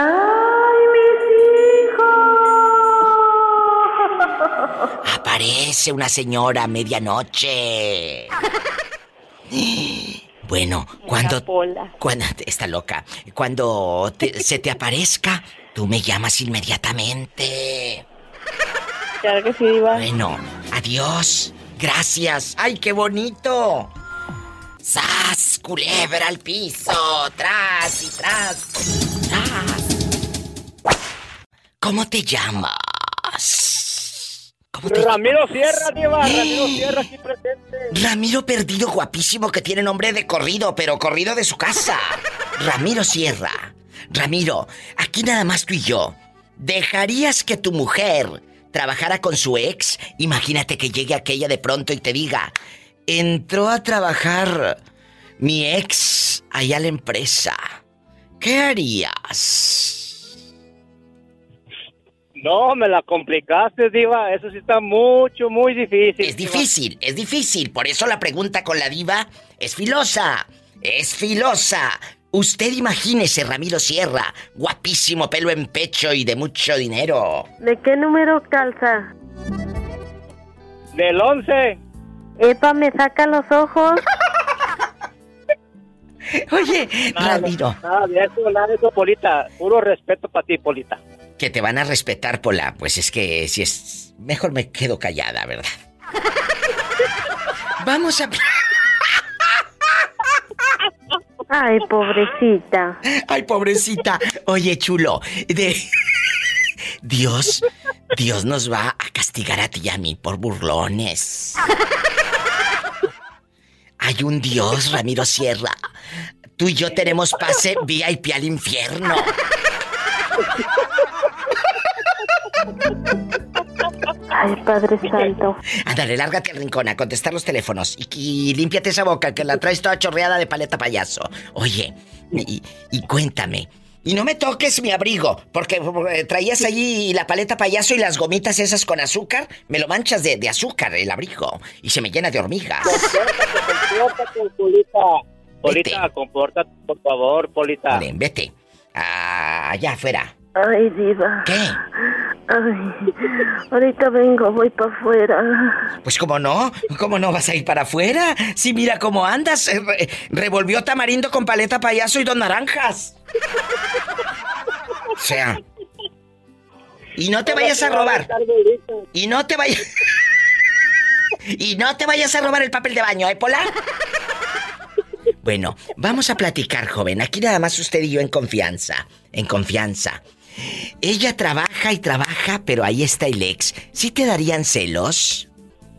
Aparece una señora a medianoche. Bueno, cuando... Cuando... Está loca. Cuando te- se te aparezca, tú me llamas inmediatamente. Claro que sí, Diva. Bueno, adiós. Gracias. ¡Ay, qué bonito! ¡Sas! Culebra al piso. Tras y tras. Tras. ¿Cómo te llamas? ¿Cómo te Ramiro Sierra, Diva, Ramiro Sierra aquí presente. Ramiro Perdido, guapísimo, que tiene nombre de corrido, pero corrido de su casa. Ramiro Sierra. Ramiro, aquí nada más tú y yo. ¿Dejarías que tu mujer trabajara con su ex? Imagínate que llegue aquella de pronto y te diga, entró a trabajar mi ex allá a la empresa. ¿Qué harías? No, me la complicaste, Diva. Eso sí está mucho, muy difícil. Es difícil, es difícil. Por eso la pregunta con la diva es filosa. Es filosa. Usted imagínese, Ramiro Sierra, guapísimo, pelo en pecho y de mucho dinero. ¿De qué número calza? Del 11. Epa, me saca los ojos. Oye, Nada, Ramiro. Nada de eso, nada de eso, Polita. Puro respeto para ti, Polita. Que te van a respetar, Pola. Pues es que si es. Mejor me quedo callada, ¿verdad? Vamos a. Ay, pobrecita. Ay, pobrecita. Oye, chulo. De... Dios, Dios nos va a castigar a ti y a mí por burlones. Hay un Dios, Ramiro Sierra. Tú y yo tenemos pase VIP al infierno. Ay, Padre Santo. Ándale, lárgate al rincón a contestar los teléfonos y, y límpiate esa boca que la traes toda chorreada de paleta payaso. Oye, y, y cuéntame. Y no me toques mi abrigo, porque, porque traías allí la paleta payaso y las gomitas esas con azúcar. Me lo manchas de, de azúcar el abrigo y se me llena de hormigas. Compórtate, Polita. Polita, compórtate, por favor, Polita. Ven, vete. Ah, allá afuera. Ay, diva. ¿Qué? Ay, ahorita vengo, voy para afuera. Pues cómo no, cómo no vas a ir para afuera. Si mira cómo andas, eh, re- revolvió tamarindo con paleta payaso y dos naranjas. O sea. Y no te vayas a robar. Y no te vayas. Y no te vayas a robar el papel de baño, ¿eh, Pola? Bueno, vamos a platicar, joven. Aquí nada más usted y yo en confianza. En confianza. Ella trabaja y trabaja, pero ahí está el ex. ¿Sí te darían celos?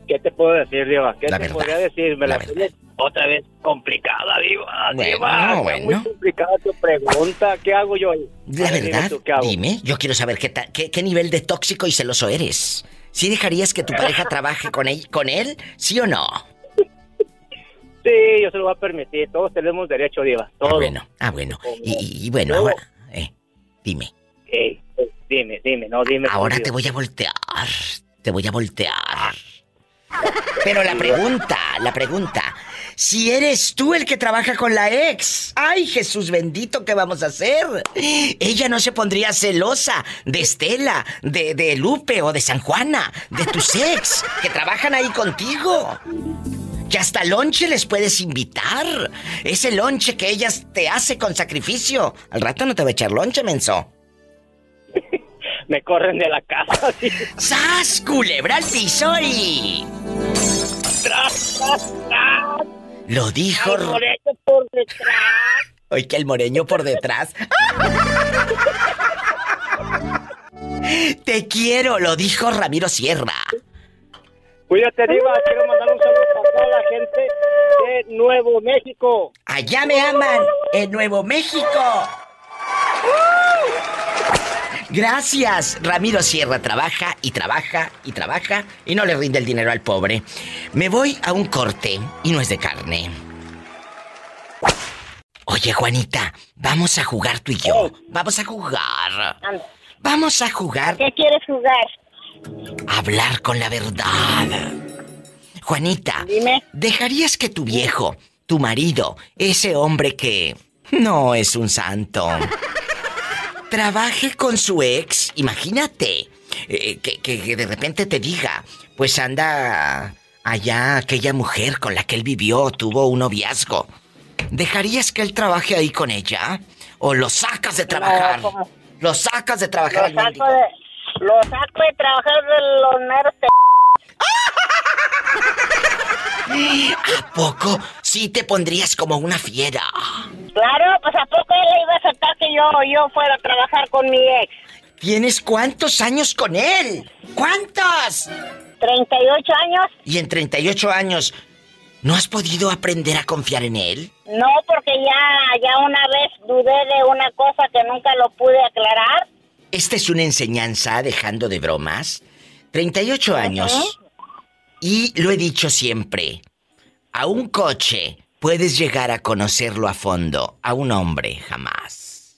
¿Qué te puedo decir, Diva? ¿Qué La te verdad, podría decir? Me la, la tienes otra vez complicada, Diva. Bueno, Diva, está bueno. muy complicada tu pregunta. ¿Qué hago yo ahí? La dime verdad, dime, yo quiero saber qué, qué, qué nivel de tóxico y celoso eres. ¿Sí dejarías que tu pareja trabaje con él, con él? ¿Sí o no? Sí, yo se lo voy a permitir. Todos tenemos derecho, Diva. Todos. Ah, bueno, ah, bueno. Y, y- y bueno, ahora, eh, dime. Ey, pues, dime, dime, no, dime. Ahora te voy a voltear. Te voy a voltear. Pero la pregunta, la pregunta. Si eres tú el que trabaja con la ex. Ay, Jesús bendito, ¿qué vamos a hacer? Ella no se pondría celosa de Estela, de, de Lupe o de San Juana, de tus ex, que trabajan ahí contigo. Que hasta lonche les puedes invitar. Ese lonche que ellas te hace con sacrificio. Al rato no te va a echar lonche, menso. Me corren de la casa. sí. ¡Sas! Culebra al piso y... Tras, tras, tras. Lo dijo... Al moreño por detrás. Oye, que el moreño por detrás. Te quiero, lo dijo Ramiro Sierra. Cuídate, Diva. Quiero mandar un saludo para toda la gente de Nuevo México. Allá me aman, en Nuevo México. Gracias. Ramiro Sierra trabaja y trabaja y trabaja y no le rinde el dinero al pobre. Me voy a un corte y no es de carne. Oye, Juanita, vamos a jugar tú y yo. Vamos a jugar. Vamos a jugar ¿Qué quieres jugar? hablar con la verdad. Juanita, ¿dejarías que tu viejo, tu marido, ese hombre que no es un santo, trabaje con su ex? Imagínate, eh, que, de repente te diga, pues anda allá aquella mujer con la que él vivió, tuvo un noviazgo. ¿Dejarías que él trabaje ahí con ella? ¿O lo sacas de trabajar? Lo sacas de trabajar Lo saco de, lo saco de trabajar de los te- ¿A poco sí te pondrías como una fiera? Claro, pues a poco él le iba a aceptar que yo, yo fuera a trabajar con mi ex. ¿Tienes cuántos años con él? ¿Cuántos? 38 años. Y en 38 años, ¿no has podido aprender a confiar en él? No, porque ya, ya una vez dudé de una cosa que nunca lo pude aclarar. Esta es una enseñanza, dejando de bromas. 38 años. Y lo he dicho siempre. A un coche puedes llegar a conocerlo a fondo. A un hombre jamás.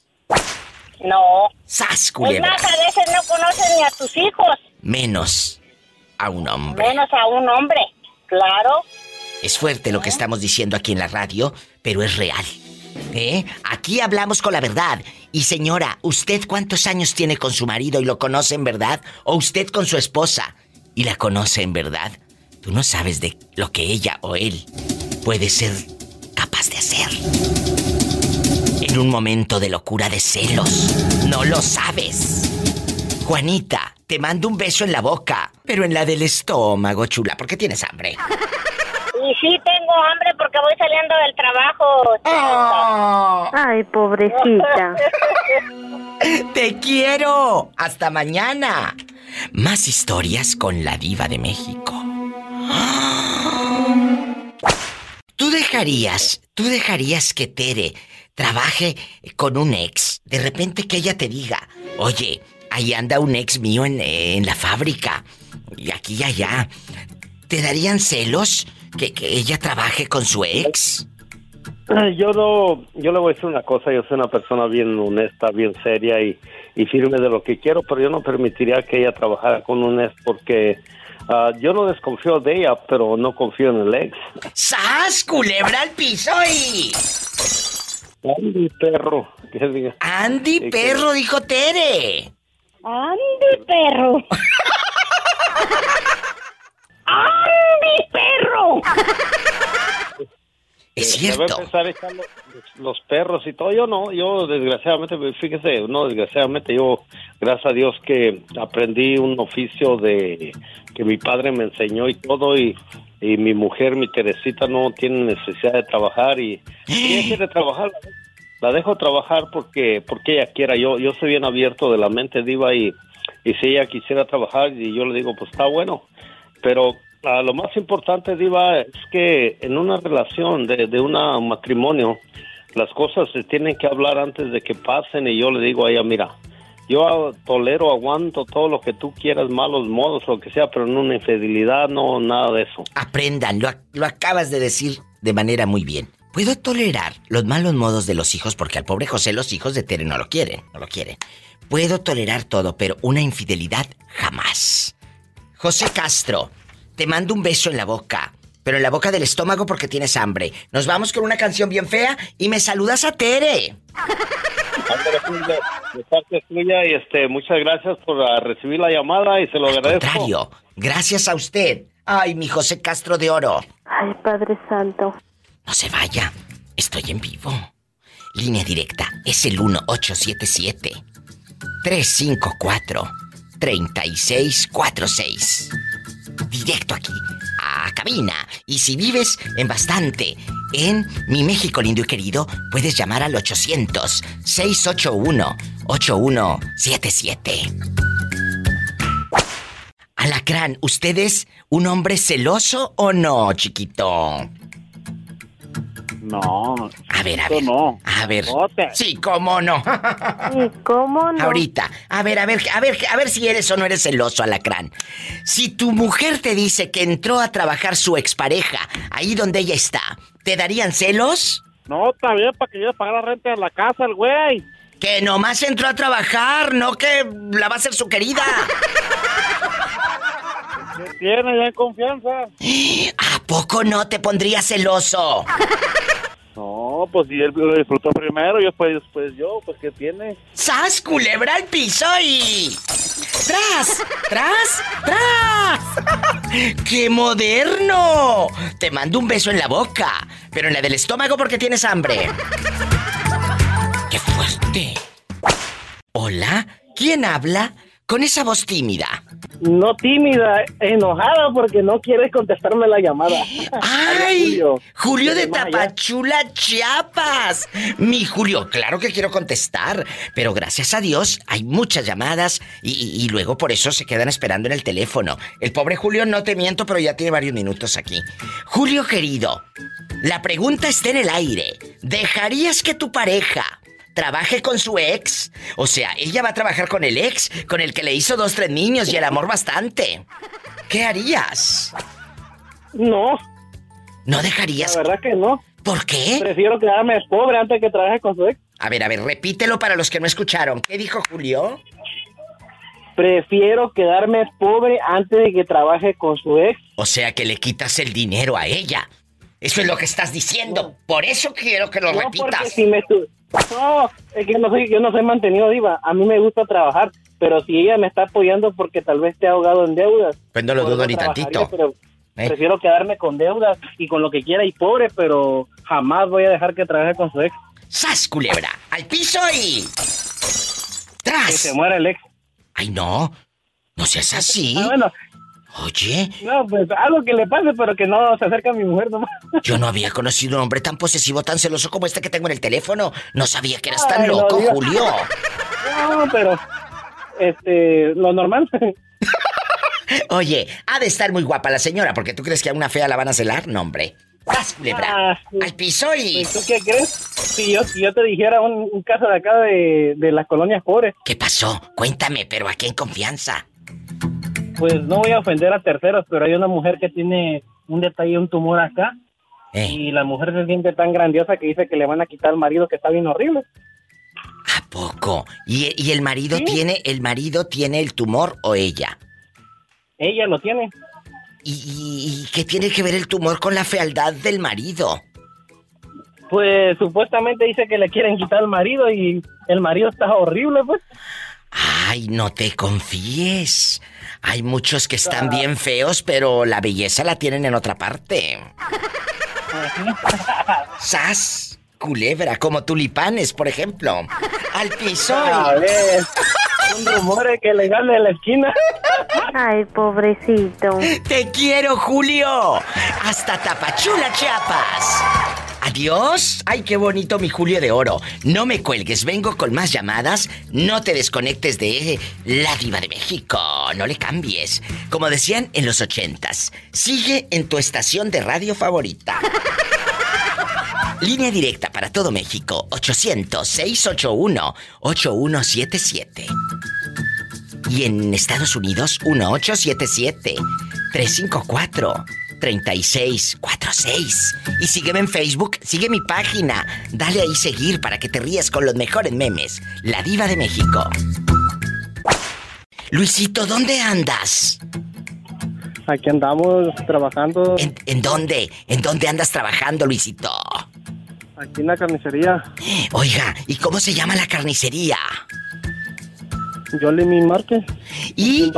No. ¡Sas, Es culebra! más, a veces no ni a tus hijos, Menos a un hombre. menos a un hombre. Claro. Es fuerte lo que estamos diciendo aquí en la radio, pero es real. ¿Eh? Aquí hablamos con la verdad. Y señora, ¿usted cuántos años tiene con su marido y lo conoce en verdad? ¿O usted con su esposa y la conoce en verdad? Tú no sabes de lo que ella o él puede ser capaz de hacer. En un momento de locura de celos. No lo sabes. Juanita, te mando un beso en la boca, pero en la del estómago, chula, porque tienes hambre. Y sí tengo hambre porque voy saliendo del trabajo. Ay, pobrecita. Te quiero. Hasta mañana. Más historias con la diva de México. ¿Tú dejarías, tú dejarías que Tere trabaje con un ex? De repente que ella te diga, oye, ahí anda un ex mío en, la fábrica. Y aquí y allá. ¿Te darían celos que, que ella trabaje con su ex? Yo no, yo le voy a decir una cosa, yo soy una persona bien honesta, bien seria y firme de lo que quiero, pero yo no permitiría que ella trabajara con un ex porque ah, yo no desconfío de ella, pero no confío en el ex. ¡Sas! ¡Culebra al piso y! Andy, perro. ¿qué diga? Andy, Sí, perro, dijo Tere. Andy, perro. Andy, perro. Es Se va a cierto. empezar a echar los, los perros y todo. Yo no, yo desgraciadamente, fíjese, no, desgraciadamente yo, gracias a Dios que aprendí un oficio de que mi padre me enseñó y todo y, y mi mujer, mi Teresita, no tiene necesidad de trabajar y, y ella quiere trabajar. La dejo trabajar porque porque ella quiera. Yo yo soy bien abierto de la mente, diva, y, y si ella quisiera trabajar y yo le digo, pues está bueno. Pero ah, lo más importante, Diva, es que en una relación de, de un matrimonio, las cosas se tienen que hablar antes de que pasen y yo le digo a ella, mira, yo tolero, aguanto todo lo que tú quieras, malos modos, lo que sea, pero en una infidelidad no, nada de eso. Aprendan, lo, lo acabas de decir de manera muy bien. Puedo tolerar los malos modos de los hijos porque al pobre José los hijos de Tere no lo quieren, no lo quieren. Puedo tolerar todo, pero una infidelidad jamás. José Castro, te mando un beso en la boca, pero en la boca del estómago porque tienes hambre. Nos vamos con una canción bien fea y me saludas a Tere. Pues, de, parte suya y este, muchas gracias por ah, recibir la llamada y se lo agradezco. Contrario, gracias a usted. Ay, mi José Castro de Oro. Ay, Padre Santo. No se vaya. Estoy en vivo. Línea directa es el 1877 354 3646. Directo aquí a cabina. Y si vives en bastante en mi México lindo y querido, puedes llamar al 800 681 8177. Alacrán, ¿usted es un hombre celoso o no, chiquito? No. A ver, a ver. no. A ver. Sí, cómo no. Sí, ¿cómo no? Ahorita. A ver, a ver, a ver, a ver si eres o no eres celoso, Alacrán. Si tu mujer te dice que entró a trabajar su expareja ahí donde ella está, ¿te darían celos? No, está bien para que yo pagar la renta de la casa, el güey. Que nomás entró a trabajar, no que la va a ser su querida. Que tiene ya en confianza. ¿A poco no te pondría celoso? No, pues si él lo disfrutó primero y después, después yo, pues ¿qué tiene? ¡Sas, culebra al piso y... ¡Tras! ¡Tras! ¡Tras! ¡Qué moderno! Te mando un beso en la boca, pero en la del estómago porque tienes hambre. ¡Qué fuerte! Hola, ¿quién habla? Con esa voz tímida. No tímida, enojada porque no quieres contestarme la llamada. ¡Ay! Julio de Maya. Tapachula, Chiapas. Mi Julio, claro que quiero contestar, pero gracias a Dios hay muchas llamadas y, y- y luego por eso se quedan esperando en el teléfono. El pobre Julio, no te miento, pero ya tiene varios minutos aquí. Julio querido, la pregunta está en el aire. ¿Dejarías que tu pareja trabaje con su ex? O sea, ella va a trabajar con el ex, con el que le hizo dos, tres niños y el amor bastante. ¿Qué harías? No. ¿No dejarías? La verdad que no. ¿Por qué? Prefiero quedarme pobre antes que trabaje con su ex. A ver, a ver, repítelo para los que no escucharon. ¿Qué dijo Julio? Prefiero quedarme pobre antes de que trabaje con su ex. O sea que le quitas el dinero a ella. Eso es lo que estás diciendo. Por eso quiero que lo No, porque repitas. si me No, es que no soy, yo no soy mantenido diva. A mí me gusta trabajar, pero si ella me está apoyando porque tal vez esté ahogado en deudas. Pues no lo dudo ni tantito. pero ¿Eh? Prefiero quedarme con deudas y con lo que quiera y pobre, pero jamás voy a dejar que trabaje con su ex. ¡Sas, culebra! ¡Al piso y... Que ¡Tras! se muera el ex. Ay, no. No seas así. Ah, bueno, Oye, no, pues algo que le pase, pero que no se acerque a mi mujer nomás. yo no había conocido un hombre tan posesivo, tan celoso como este que tengo en el teléfono. No sabía que eras tan Ay, loco. Julio. No, pero este, lo normal. Oye, ha de estar muy guapa la señora, porque tú crees que a una fea la van a celar, no, hombre. ¡Vas, culebra! Ah, ¡Al piso y... ¿Tú qué crees? Si yo, si yo te dijera un, un caso de acá de, de las colonias pobres, ¿Qué pasó? Cuéntame, pero aquí en confianza. Pues no voy a ofender a terceros, pero hay una mujer que tiene un detalle, un tumor acá, Eh. y la mujer se siente tan grandiosa que dice que le van a quitar al marido que está bien horrible. Poco. ¿Y, y el marido tiene, el marido tiene el tumor o ella? Ella lo tiene. ¿Y, y- y qué tiene que ver el tumor con la fealdad del marido? Pues supuestamente dice que le quieren quitar al marido y el marido está horrible, pues. Ay, no te confíes. Hay muchos que están bien feos, pero la belleza la tienen en otra parte. ¡Sas! Culebra, como tulipanes, por ejemplo. Al piso. A ver, un rumor que le gane en la esquina. Ay, pobrecito. Te quiero, Julio. Hasta Tapachula, Chiapas. Adiós. Ay, qué bonito mi Julio de Oro. No me cuelgues, vengo con más llamadas. No te desconectes de la diva de México. No le cambies. Como decían en los ochentas, sigue en tu estación de radio favorita. Línea directa para todo México, 800-681-8177. Y en Estados Unidos, 1877-354-3646. Y sígueme en Facebook, sigue mi página. Dale ahí seguir para que te rías con los mejores memes. La Diva de México. Luisito, ¿dónde andas? Aquí andamos trabajando. ¿En, en dónde? ¿En dónde andas trabajando, Luisito? Aquí en la carnicería. Oiga, ¿y cómo se llama la carnicería? Jolly Mi Market. ¿Y?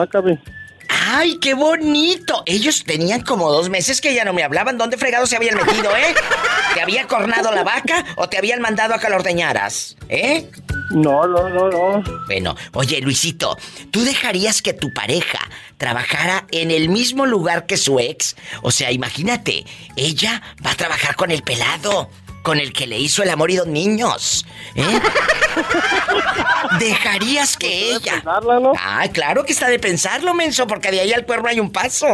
¡Ay, qué bonito! Ellos tenían como dos meses que ya no me hablaban. ¿Dónde fregados se habían metido, eh? ¿Te había cornado la vaca o te habían mandado a que la ordeñaras? ¿Eh? No, no, no, no. Bueno, oye, Luisito, ¿tú dejarías que tu pareja trabajara en el mismo lugar que su ex? O sea, imagínate, ella va a trabajar con el pelado, con el que le hizo el amor y dos niños. ¿Eh? ¿Dejarías que ella... Ah, claro que está de pensarlo, menso, porque de ahí al cuerno hay un paso.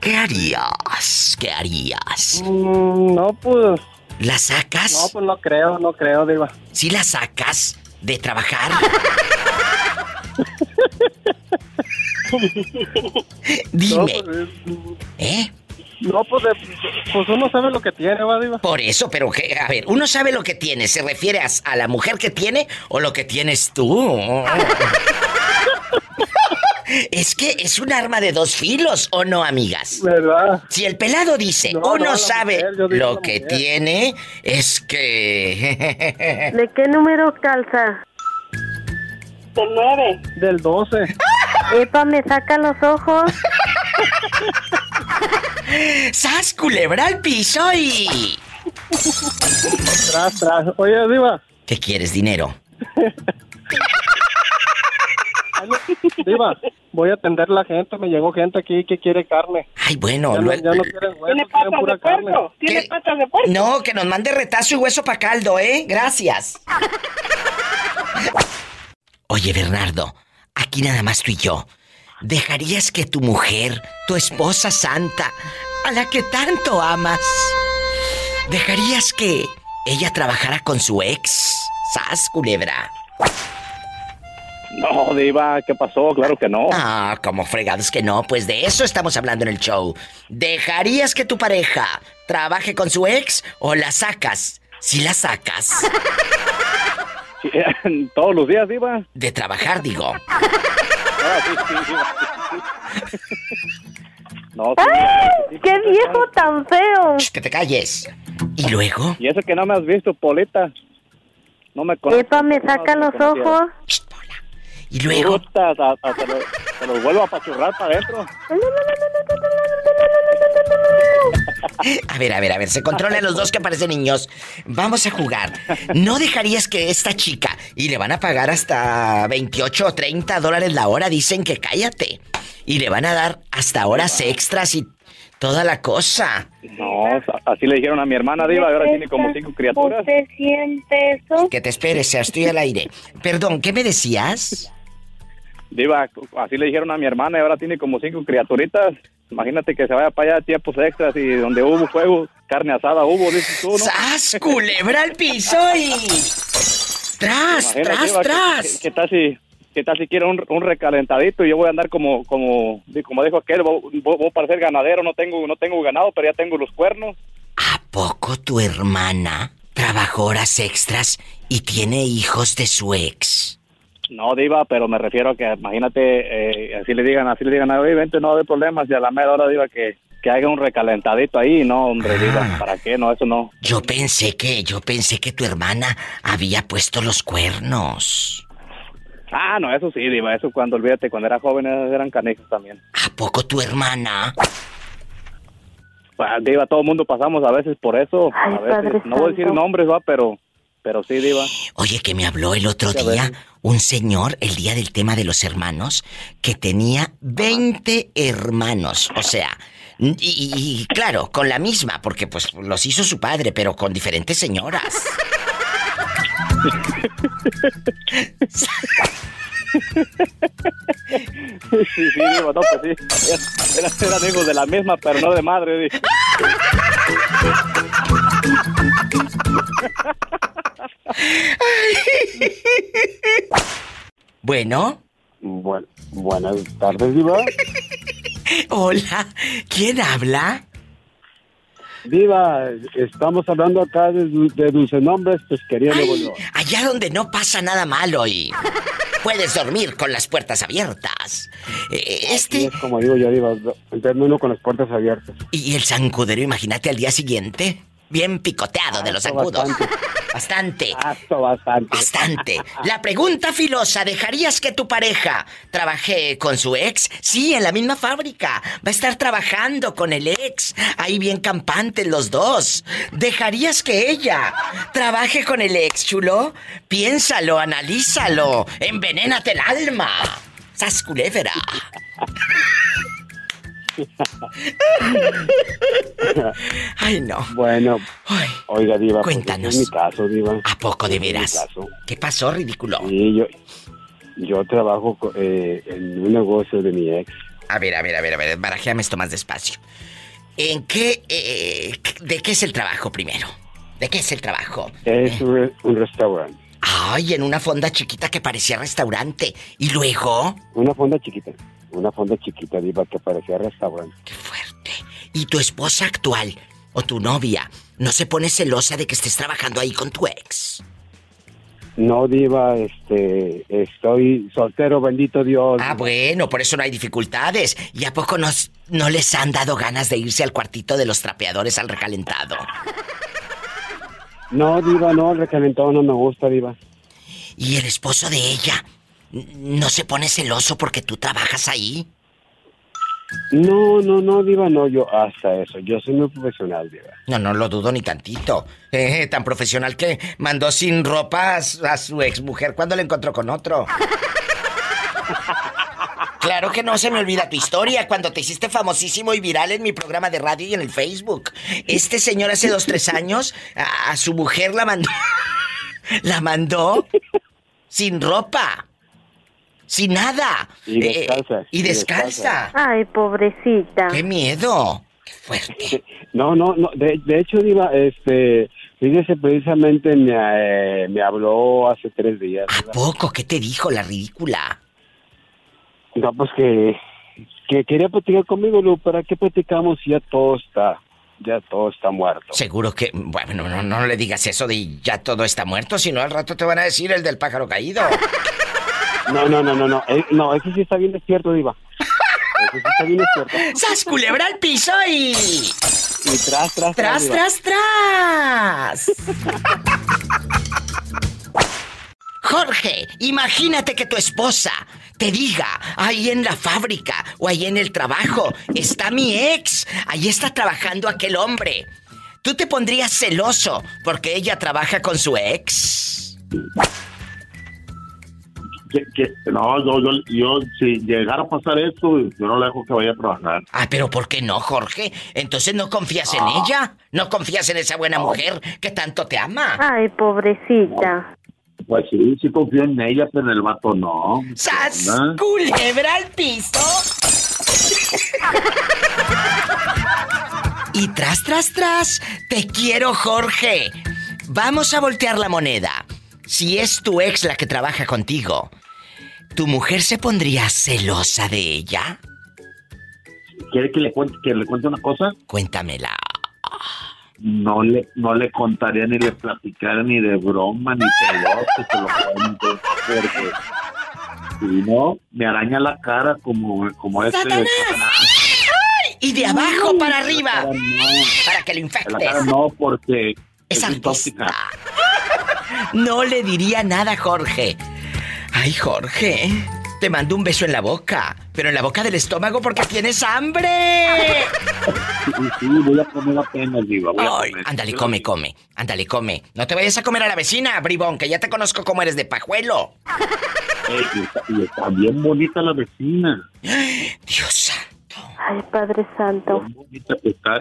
¿Qué harías? ¿Qué harías? Mm, no, pues. ¿La sacas? No, pues no creo, no creo, Diva. ¿Sí la sacas de trabajar? Dime. No, pues, ¿Eh? No, pues, de- pues uno sabe lo que tiene, va, Diva. Por eso, pero que, a ver, uno sabe lo que tiene. ¿Se refiere a, a la mujer que tiene o lo que tienes tú? Es que es un arma de dos filos, ¿o no, amigas? ¿Verdad? Si el pelado dice, No, uno no, sabe mujer, lo que mujer. tiene, es que... ¿De qué número calza? Del 9. Del 12. Epa, me saca los ojos. ¡Sas, culebra al piso y... Tras, tras. Oye, Diva. ¿Qué quieres, dinero? Diva, voy a atender la gente. Me llegó gente aquí que quiere carne. Ay, bueno, Ya ya no quieren hueso, Tiene quieren patas pura de carne. puerco. ¿Qué? No, que nos mande retazo y hueso pa' caldo, ¿eh? Gracias. Oye, Bernardo, aquí nada más tú y yo. ¿Dejarías que tu mujer, tu esposa santa, a la que tanto amas, dejarías que ella trabajara con su ex? ¿Sas, culebra? No, Diva, ¿qué pasó? Claro que no. Ah, como fregados que no, pues de eso estamos hablando en el show. ¿Dejarías que tu pareja trabaje con su ex o la sacas? Si la sacas. Sí, Todos los días, Diva. De trabajar, digo. Ah, sí, sí. No, sí, ¡Ay! ¡Qué viejo tan feo! Que te calles. ¿Y luego? Y eso que no me has visto, Polita. No me conoces. Epa, me saca los ojos. ¿Y luego? Puta, hasta- hasta te, lo- te los vuelvo a apachurrar para adentro. A ver, a ver, a ver, se controlan los dos que parecen niños. Vamos a jugar. ¿No dejarías que esta chica, y le van a pagar hasta 28 o 30 dólares la hora, dicen que cállate? Y le van a dar hasta horas extras y Toda la cosa. No, así le dijeron a mi hermana Diva, y ahora tiene como cinco criaturas. ¿Usted siente eso? Que te esperes, estoy al aire. Perdón, ¿qué me decías? Diva, así le dijeron a mi hermana y ahora tiene como cinco criaturitas. Imagínate que se vaya para allá tiempos extras y donde hubo fuego, carne asada hubo, dices tú, ¿no? ¡Sas, culebra al piso y... ¡Tras, tras, Diva, ¿qué- tras! ¿qué, tal si, qué tal si quiere un, un recalentadito y yo voy a andar como, como, como dijo aquel, voy, voy- voy a parecer ganadero, no tengo, no tengo ganado, pero ya tengo los cuernos. ¿Poco tu hermana trabajó horas extras y tiene hijos de su ex? No, Diva, pero me refiero a que, imagínate, eh, así le digan, así le digan, oye, vente, no hay problemas, y a la mera hora, Diva, que, que haga un recalentadito ahí, no, hombre, Ah. Diva, ¿para qué? No, eso no. Yo pensé que, yo pensé que tu hermana había puesto los cuernos. Ah, no, eso sí, Diva, eso cuando, olvídate, cuando era joven eran canijos también. ¿A poco tu hermana? Pues, Diva, todo el mundo pasamos a veces por eso, Ay, a veces, no voy a decir nombres, va, pero, pero sí, Diva. Oye, que me habló el otro día un señor, el día del tema de los hermanos, que tenía 20 hermanos. O sea, y, y- y, claro, con la misma, porque pues los hizo su padre, pero con diferentes señoras. sí, sí, Diva, no, pues sí, eran, eran hijos de la misma, pero no de madre. Bueno. buenas tardes, Diva. Hola, ¿quién habla? Diva, estamos hablando acá de, de Dulce Nombres, pues quería Nuevo León. Allá donde no pasa nada malo y puedes dormir con las puertas abiertas. Eh, Así Este es como digo yo, Diva, uno con las puertas abiertas. y el zancudero, imagínate al día siguiente, bien picoteado de los zancudos. Bastante. bastante. Bastante. La pregunta filosa, ¿dejarías que tu pareja trabaje con su ex? Sí, en la misma fábrica. Va a estar trabajando con el ex. Ahí bien campantes los dos. ¿Dejarías que ella trabaje con el ex, chulo? Piénsalo, analízalo. Envenénate el alma. ¡Sas culebra! Ay, no. Bueno, oiga, Diva, pues, Cuéntanos. ese es mi caso, Diva. ¿A poco de Ese es mi veras? ¿Qué pasó, ridículo? Sí, yo, yo trabajo eh, en un negocio de mi ex. A ver, a ver, a ver, a ver, barajéame esto más despacio. ¿En qué, eh, de qué es el trabajo primero? ¿De qué es el trabajo? Es un, re- un restaurante. Ay, en una fonda chiquita que parecía restaurante. ¿Y luego? Una fonda chiquita. Una fonda chiquita, Diva, que parecía restaurante. ¿Y tu esposa actual o tu novia no se pone celosa de que estés trabajando ahí con tu ex? No, Diva, este, estoy soltero, bendito Dios. Ah, bueno, por eso no hay dificultades. ¿Y a poco nos, no les han dado ganas de irse al cuartito de los trapeadores al recalentado? No, Diva, no, el recalentado no me gusta, Diva. ¿Y el esposo de ella no se pone celoso porque tú trabajas ahí? No, no, no, Diva, no, yo hasta eso. Yo soy muy profesional, Diva. No, no lo dudo ni tantito. Eh, tan profesional que mandó sin ropa a su, su exmujer cuando la encontró con otro. Claro que no se me olvida tu historia cuando te hiciste famosísimo y viral en mi programa de radio y en el Facebook. Este señor hace dos, tres años a, a su mujer la mandó. La mandó sin ropa. Sin nada. Y Eh, descalza, y y descalza. Ay, pobrecita. ¡Qué miedo! No, no, no, de, de hecho, Diva, este, fíjese, precisamente me, eh, me habló hace tres días. ¿A poco? ¿Qué te dijo la ridícula? No, pues que, que quería platicar conmigo, Lu, ¿para qué platicamos si ya todo está, ya todo está muerto? Seguro que, bueno, no, no, no le digas eso de ya todo está muerto, si no al rato te van a decir el del pájaro caído. No, no, no, no, no, eh, no, ese sí está bien despierto, Diva. Ese sí está bien despierto. ¡Sas culebra al piso y... Y tras, tras, ¡Tras, Diva. tras, tras! Jorge, imagínate que tu esposa te diga, ahí en la fábrica o ahí en el trabajo, está mi ex, ahí está trabajando aquel hombre. ¿Tú te pondrías celoso porque ella trabaja con su ex? Que, que- no, yo, yo, yo, si llegara a pasar eso, yo no le dejo que vaya a trabajar. Ah, pero ¿por qué no, Jorge? Entonces no confías en Ah. ella. No confías en esa buena mujer que tanto te ama. Ay, pobrecita. Pues sí, sí confío en ella, pero en el vato no. ¡Sas! ¿Verdad? ¡Culebra al piso! y tras, tras, tras, te quiero, Jorge. Vamos a voltear la moneda. Si es tu ex la que trabaja contigo, ¿tu mujer se pondría celosa de ella? ¿Quiere que le cuente, que le cuente una cosa? Cuéntamela. No le, no le contaría ni le platicara ni de broma ni que lo cuente, porque si no, me araña la cara como, como ese ¡Satanás! Y de abajo para arriba. Para que lo En la cara infectes. no, porque Es es. No le diría nada, Jorge. Ay, Jorge. Te mando un beso en la boca, pero en la boca del estómago porque tienes hambre. Sí, sí, voy a comer apenas, diva. voy a Ay, comer. ándale, come, come. Ándale, come. No te vayas a comer a la vecina, bribón, que ya te conozco cómo eres de pajuelo. Ey, y, está, y está bien bonita la vecina. Dios Ay, Padre Santo.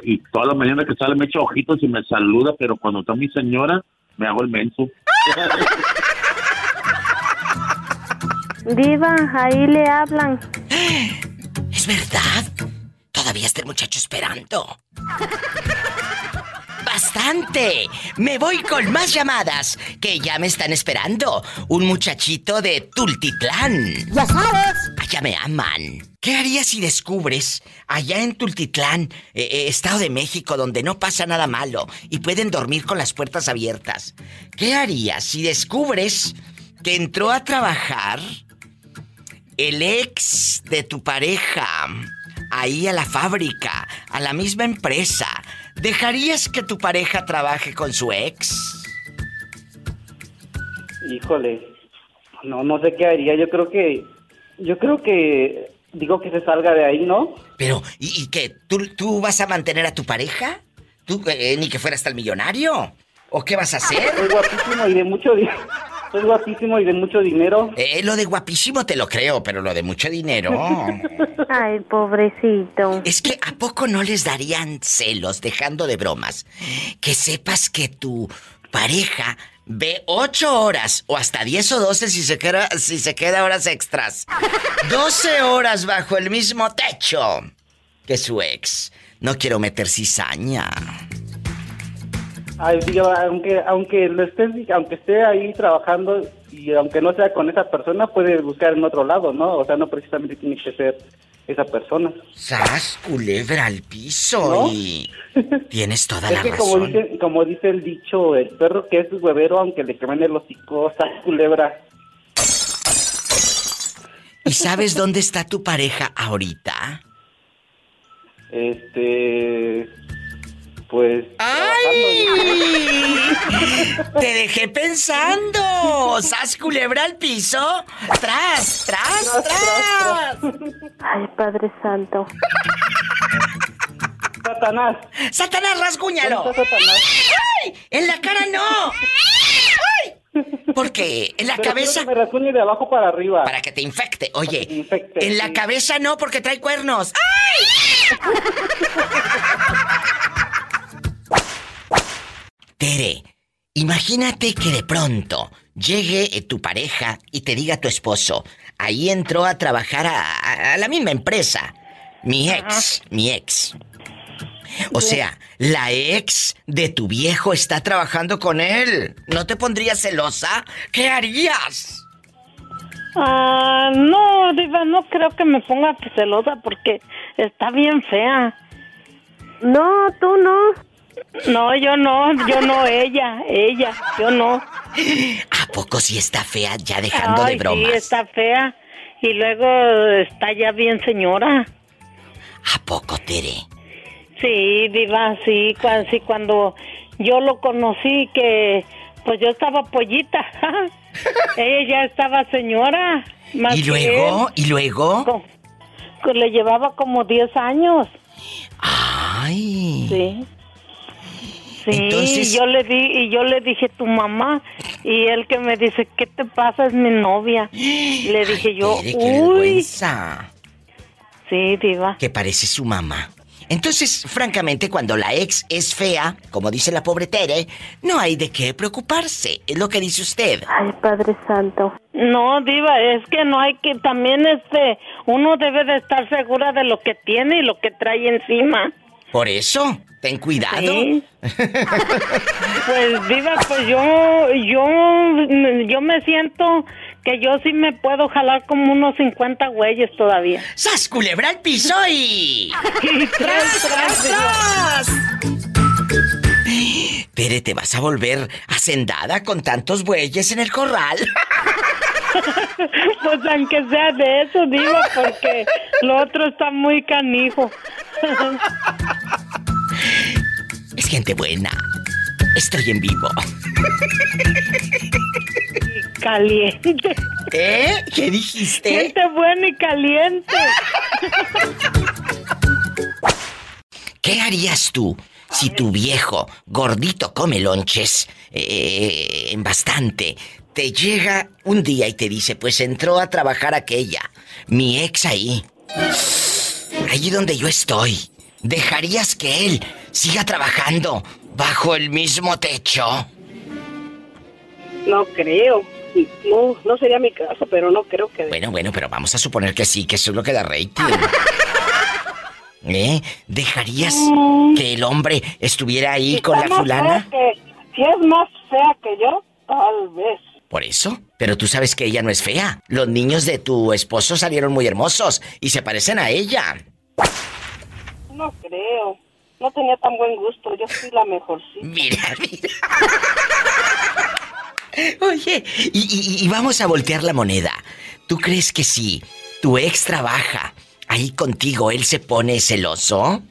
Y toda la mañana que sale me echa ojitos y me saluda, pero cuando está mi señora, me hago el menso. Diva, ahí le hablan. ¿Es verdad? Todavía está el muchacho esperando. ¡Bastante! Me voy con más llamadas que ya me están esperando. Un muchachito de Tultitlán. Ya sabes. Allá me aman. ¿Qué harías si descubres allá en Tultitlán, eh, eh, Estado de México, donde no pasa nada malo y pueden dormir con las puertas abiertas? ¿Qué harías si descubres que entró a trabajar el ex de tu pareja ahí a la fábrica, a la misma empresa? ¿Dejarías que tu pareja trabaje con su ex? Híjole, no, no sé qué haría. Yo creo que, yo creo que, digo que se salga de ahí, ¿no? Pero, ¿y, y qué? ¿Tú, ¿Tú vas a mantener a tu pareja? ¿Tú eh, ni que fueras tal millonario? ¿O qué vas a hacer? Es guapísimo y de mucho dinero. Es guapísimo y de mucho dinero. Eh, lo de guapísimo te lo creo, pero lo de mucho dinero. Ay, pobrecito. Es que ¿a poco no les darían celos, dejando de bromas? Que sepas que tu pareja ve ocho horas o hasta 10 o 12 si se queda, si se queda horas extras. 12 horas bajo el mismo techo que su ex. No quiero meter cizaña. Ay, digo, aunque, aunque lo estés, aunque esté ahí trabajando y aunque no sea con esa persona, puede buscar en otro lado, ¿no? O sea, no precisamente tiene que ser esa persona. ¡Sas, culebra al piso! ¿No? Y tienes toda es la que como razón. dice, como dice el dicho, el perro que es huevero, aunque le quemen el hocico, ¡sas, culebra. ¿Y sabes dónde está tu pareja ahorita? Este, pues. ¡Ay! Te dejé pensando. ¿Sas culebra al piso? ¡Tras, tras, tras! Ay, Padre Santo. Satanás. ¡Satanás, rasguñalo! ¡Ay! ¡En la cara no! ¡Ay! Porque en la Pero cabeza. que me rasguñe de abajo para arriba. Para que te infecte. Oye, infecte, en la cabeza no, porque trae cuernos. ¡Ay! Tere, imagínate que de pronto llegue eh, tu pareja y te diga tu esposo, ahí entró a trabajar a, a- a la misma empresa. Mi ex, mi ex. O sea, la ex de tu viejo está trabajando con él. ¿No te pondrías celosa? ¿Qué harías? Ah, no, Diva, no creo que me ponga celosa porque está bien fea. No, tú no. No, yo no, yo no, ella, ella, yo no. ¿A poco si está fea ya dejando Ay, de bromas? Sí, está fea. Y luego está ya bien señora. ¿A poco, Tere? Sí, Diva, sí, cua- sí, cuando yo lo conocí que pues yo estaba pollita. Ella ya estaba señora. Más ¿Y luego? ¿Y luego? Co- co- le llevaba como 10 años. Ay. Sí. Sí, Entonces- yo le di y yo le dije tu mamá y él que me dice, "¿Qué te pasa? Es mi novia." Le dije yo, Tere, qué "Uy." vergüenza. Sí, diva. Que parece su mamá. Entonces, francamente, cuando la ex es fea, como dice la pobre Tere, no hay de qué preocuparse. Es lo que dice usted. Ay, Padre Santo. No, diva, es que no hay que también este uno debe de estar segura de lo que tiene y lo que trae encima. Por eso, ten cuidado. Sí. Pues diva, pues yo yo yo me siento que yo sí me puedo jalar como unos 50 güeyes todavía. ¡Sas culebra al piso y tras, tras, diva. Tere, te vas a volver hacendada con tantos bueyes en el corral. Pues aunque sea de eso, diva, porque lo otro está muy canijo. Es gente buena. Estoy en vivo. Caliente. ¿Eh? ¿Qué dijiste? Gente buena y caliente. ¿Qué harías tú si tu viejo, gordito come lonches, eh, en bastante, te llega un día y te dice, pues entró a trabajar aquella, mi ex ahí, allí donde yo estoy, ¿dejarías que él siga trabajando bajo el mismo techo? No creo. No, no sería mi caso, pero no creo que... Bueno, bueno, pero vamos a suponer que sí, que eso es lo que da rating. ¿Eh? ¿Dejarías que el hombre estuviera ahí con la fulana? que- si es más fea que yo, tal vez. Por eso. Pero tú sabes que ella no es fea. Los niños de tu esposo salieron muy hermosos y se parecen a ella. No creo. No tenía tan buen gusto. Yo soy la mejor, sí. Mira, mira. Oye, y, y- y vamos a voltear la moneda. ¿Tú crees que si tu ex trabaja ahí contigo, él se pone celoso?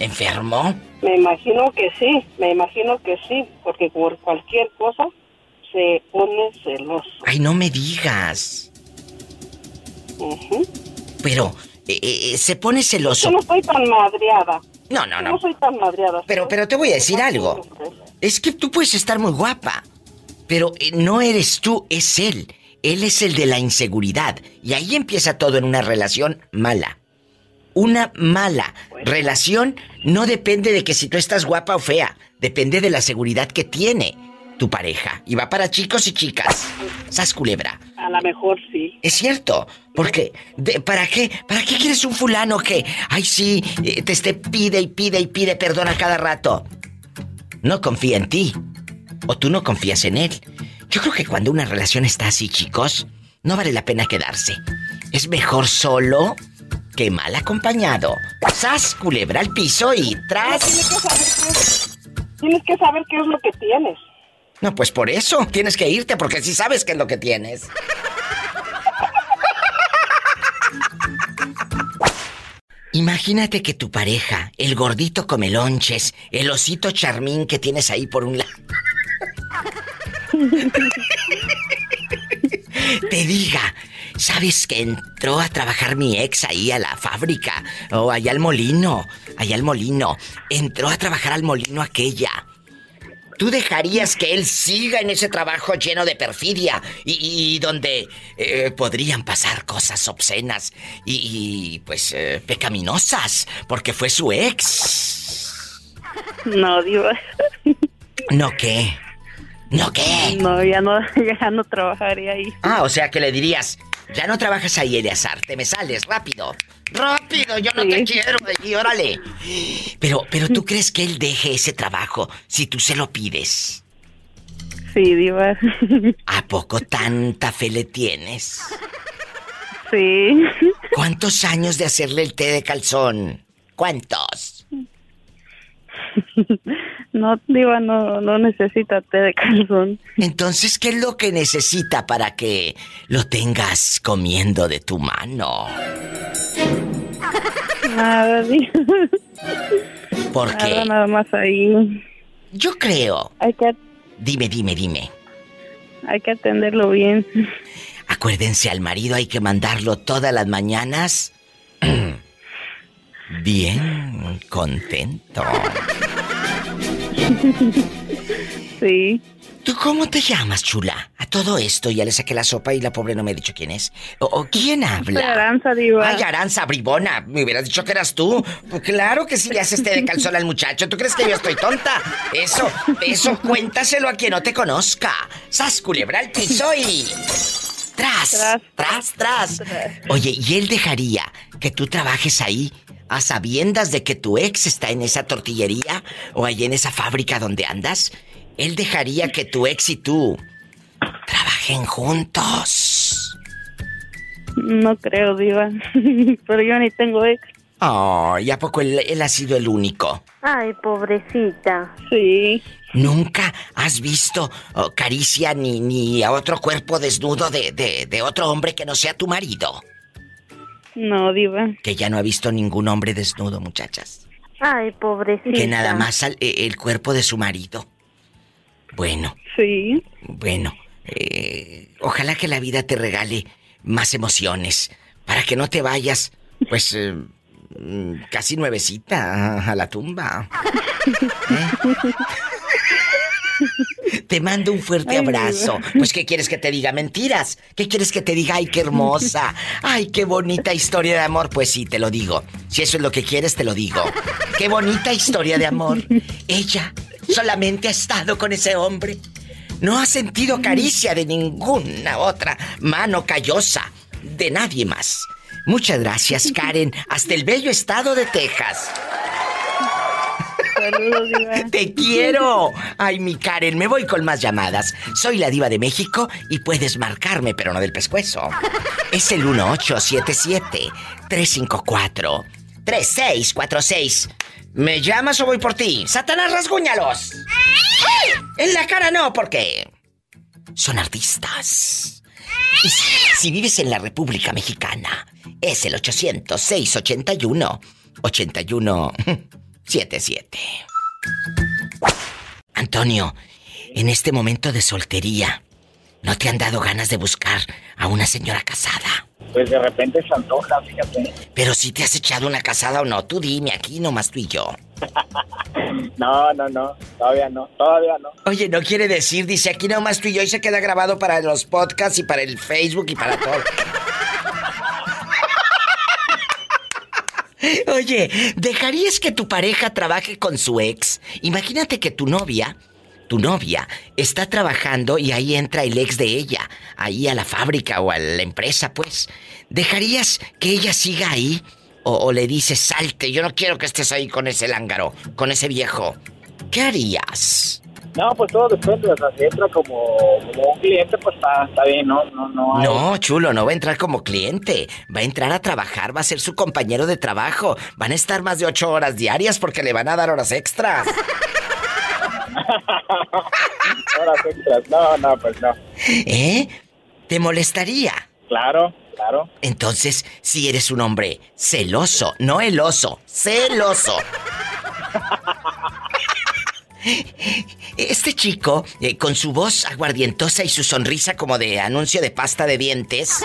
¿Enfermo? Me imagino que sí. Me imagino que sí. Porque por cualquier cosa se pone celoso. Ay, no me digas. Pero, eh, eh, se pone celoso. Yo no estoy tan madreada. No, no, no. no soy tan madreada. Pero, pero te voy a decir algo. Es que tú puedes estar muy guapa, pero eh, no eres tú, es él. Él es el de la inseguridad. Y ahí empieza todo en una relación mala. Una mala relación no depende de que si tú estás guapa o fea. Depende de la seguridad que tiene tu pareja. Y va para chicos y chicas. Sas culebra. A lo mejor sí. Es cierto, porque de- ¿para qué? ¿Para qué quieres un fulano que, ay sí, eh, te esté pide y pide y pide perdón a cada rato? No confía en ti. O tú no confías en él. Yo creo que cuando una relación está así, chicos, no vale la pena quedarse. Es mejor solo que mal acompañado. Sas, culebra al piso y tras. Tienes que saber qué es lo que tienes. No, pues por eso tienes que irte, porque si sabes qué es lo que tienes. Imagínate que tu pareja, el gordito come lonches, el osito charmín que tienes ahí por un lado, te diga, ¿sabes que entró a trabajar mi ex ahí a la fábrica? O allá al molino, allá al molino. Entró a trabajar al molino aquella. ¿Tú dejarías que él siga en ese trabajo lleno de perfidia y, y donde eh, podrían pasar cosas obscenas y, y, pues eh, pecaminosas porque fue su ex? No, diva. ¿No qué? ¿No qué? No, ya no, ya no trabajaría ahí. Ah, o sea que le dirías, ya no trabajas ahí, Eleazar, te me sales, rápido. Rápido, yo no te quiero de allí, órale. Pero, pero ¿tú crees que él deje ese trabajo si tú se lo pides? Sí, diva. ¿A poco tanta fe le tienes? Sí. ¿Cuántos años de hacerle el té de calzón? ¿Cuántos? No, diva, no, no necesita té de calzón. Entonces, ¿qué es lo que necesita para que lo tengas comiendo de tu mano? Nada. ¿Por Nada, qué? nada más ahí. Yo creo. Hay que, Dime, dime, dime. hay que atenderlo bien. Acuérdense, al marido hay que mandarlo todas las mañanas. Bien contento. Sí. ¿Tú cómo te llamas, chula? A todo esto ya le saqué la sopa y la pobre no me ha dicho quién es. ¿O, o quién habla? Soy Aranza, diva. Ay, Aranza, bribona. Me hubieras dicho que eras tú. Pues claro que sí, ya se esté de calzón al muchacho. ¿Tú crees que yo estoy tonta? Eso, eso, cuéntaselo a quien no te conozca. Sas, culebra al piso y... Tras, tras, tras, Oye, ¿y él dejaría que tú trabajes ahí a sabiendas de que tu ex está en esa tortillería o ahí en esa fábrica donde andas? ¿Él dejaría que tu ex y tú trabajen juntos? No creo, diva. Pero yo ni tengo ex. Oh, ¿y a poco él, él ha sido el único? Ay, pobrecita. Sí. ¿Nunca has visto oh, caricia ni, ni a otro cuerpo desnudo de, de, de otro hombre que no sea tu marido? No, diva. Que ya no ha visto ningún hombre desnudo, muchachas. Ay, pobrecita. Que nada más al- eh, el cuerpo de su marido. Bueno, Sí. bueno. eh, ojalá que la vida te regale más emociones. Para que no te vayas, pues, eh, mm, casi nuevecita a, a la tumba. ¿Eh? Te mando un fuerte abrazo. Pues, ¿qué quieres que te diga? ¿Mentiras? ¿Qué quieres que te diga? ¡Ay, qué hermosa! ¡Ay, qué bonita historia de amor! Pues sí, te lo digo. Si eso es lo que quieres, te lo digo. ¡Qué bonita historia de amor! Ella solamente ha estado con ese hombre. No ha sentido caricia de ninguna otra mano callosa de nadie más. Muchas gracias, Karen. Hasta el bello estado de Texas. Saludos, diva. Te quiero. Ay, mi Karen, me voy con más llamadas. Soy la diva de México y puedes marcarme, pero no del pescuezo. Es el 1877-354-3646. ¿Me llamas o voy por ti? ¡Satanás, rasguñalos! En la cara no, porque son artistas. Y si, si vives en la República Mexicana, es el 800-681-8177. Antonio, en este momento de soltería, ¿no te han dado ganas de buscar a una señora casada? Pues de repente se antoja, fíjate. Pero si te has echado una casada o no, tú dime aquí nomás tú y yo. No, no, no, todavía no, todavía no. Oye, no quiere decir, dice aquí nomás tú y yo y se queda grabado para los podcasts y para el Facebook y para todo. Oye, ¿dejarías que tu pareja trabaje con su ex? Imagínate que tu novia, tu novia, está trabajando y ahí entra el ex de ella, ahí a la fábrica o a la empresa, pues. ¿Dejarías que ella siga ahí? O, le dices, salte, yo no quiero que estés ahí con ese lángaro, con ese viejo. ¿Qué harías? No, pues todo depende, o sea, si entra como, como un cliente, pues está, está bien, ¿no? No, no, hay- No, chulo, no va a entrar como cliente. Va a entrar a trabajar, va a ser su compañero de trabajo. Van a estar más de ocho horas diarias porque le van a dar horas extras. Horas extras, no, no, pues no. ¿Eh? ¿Te molestaría? Claro, claro. Entonces, si eres un hombre celoso, no el oso, celoso. Este chico, eh, con su voz aguardientosa y su sonrisa como de anuncio de pasta de dientes,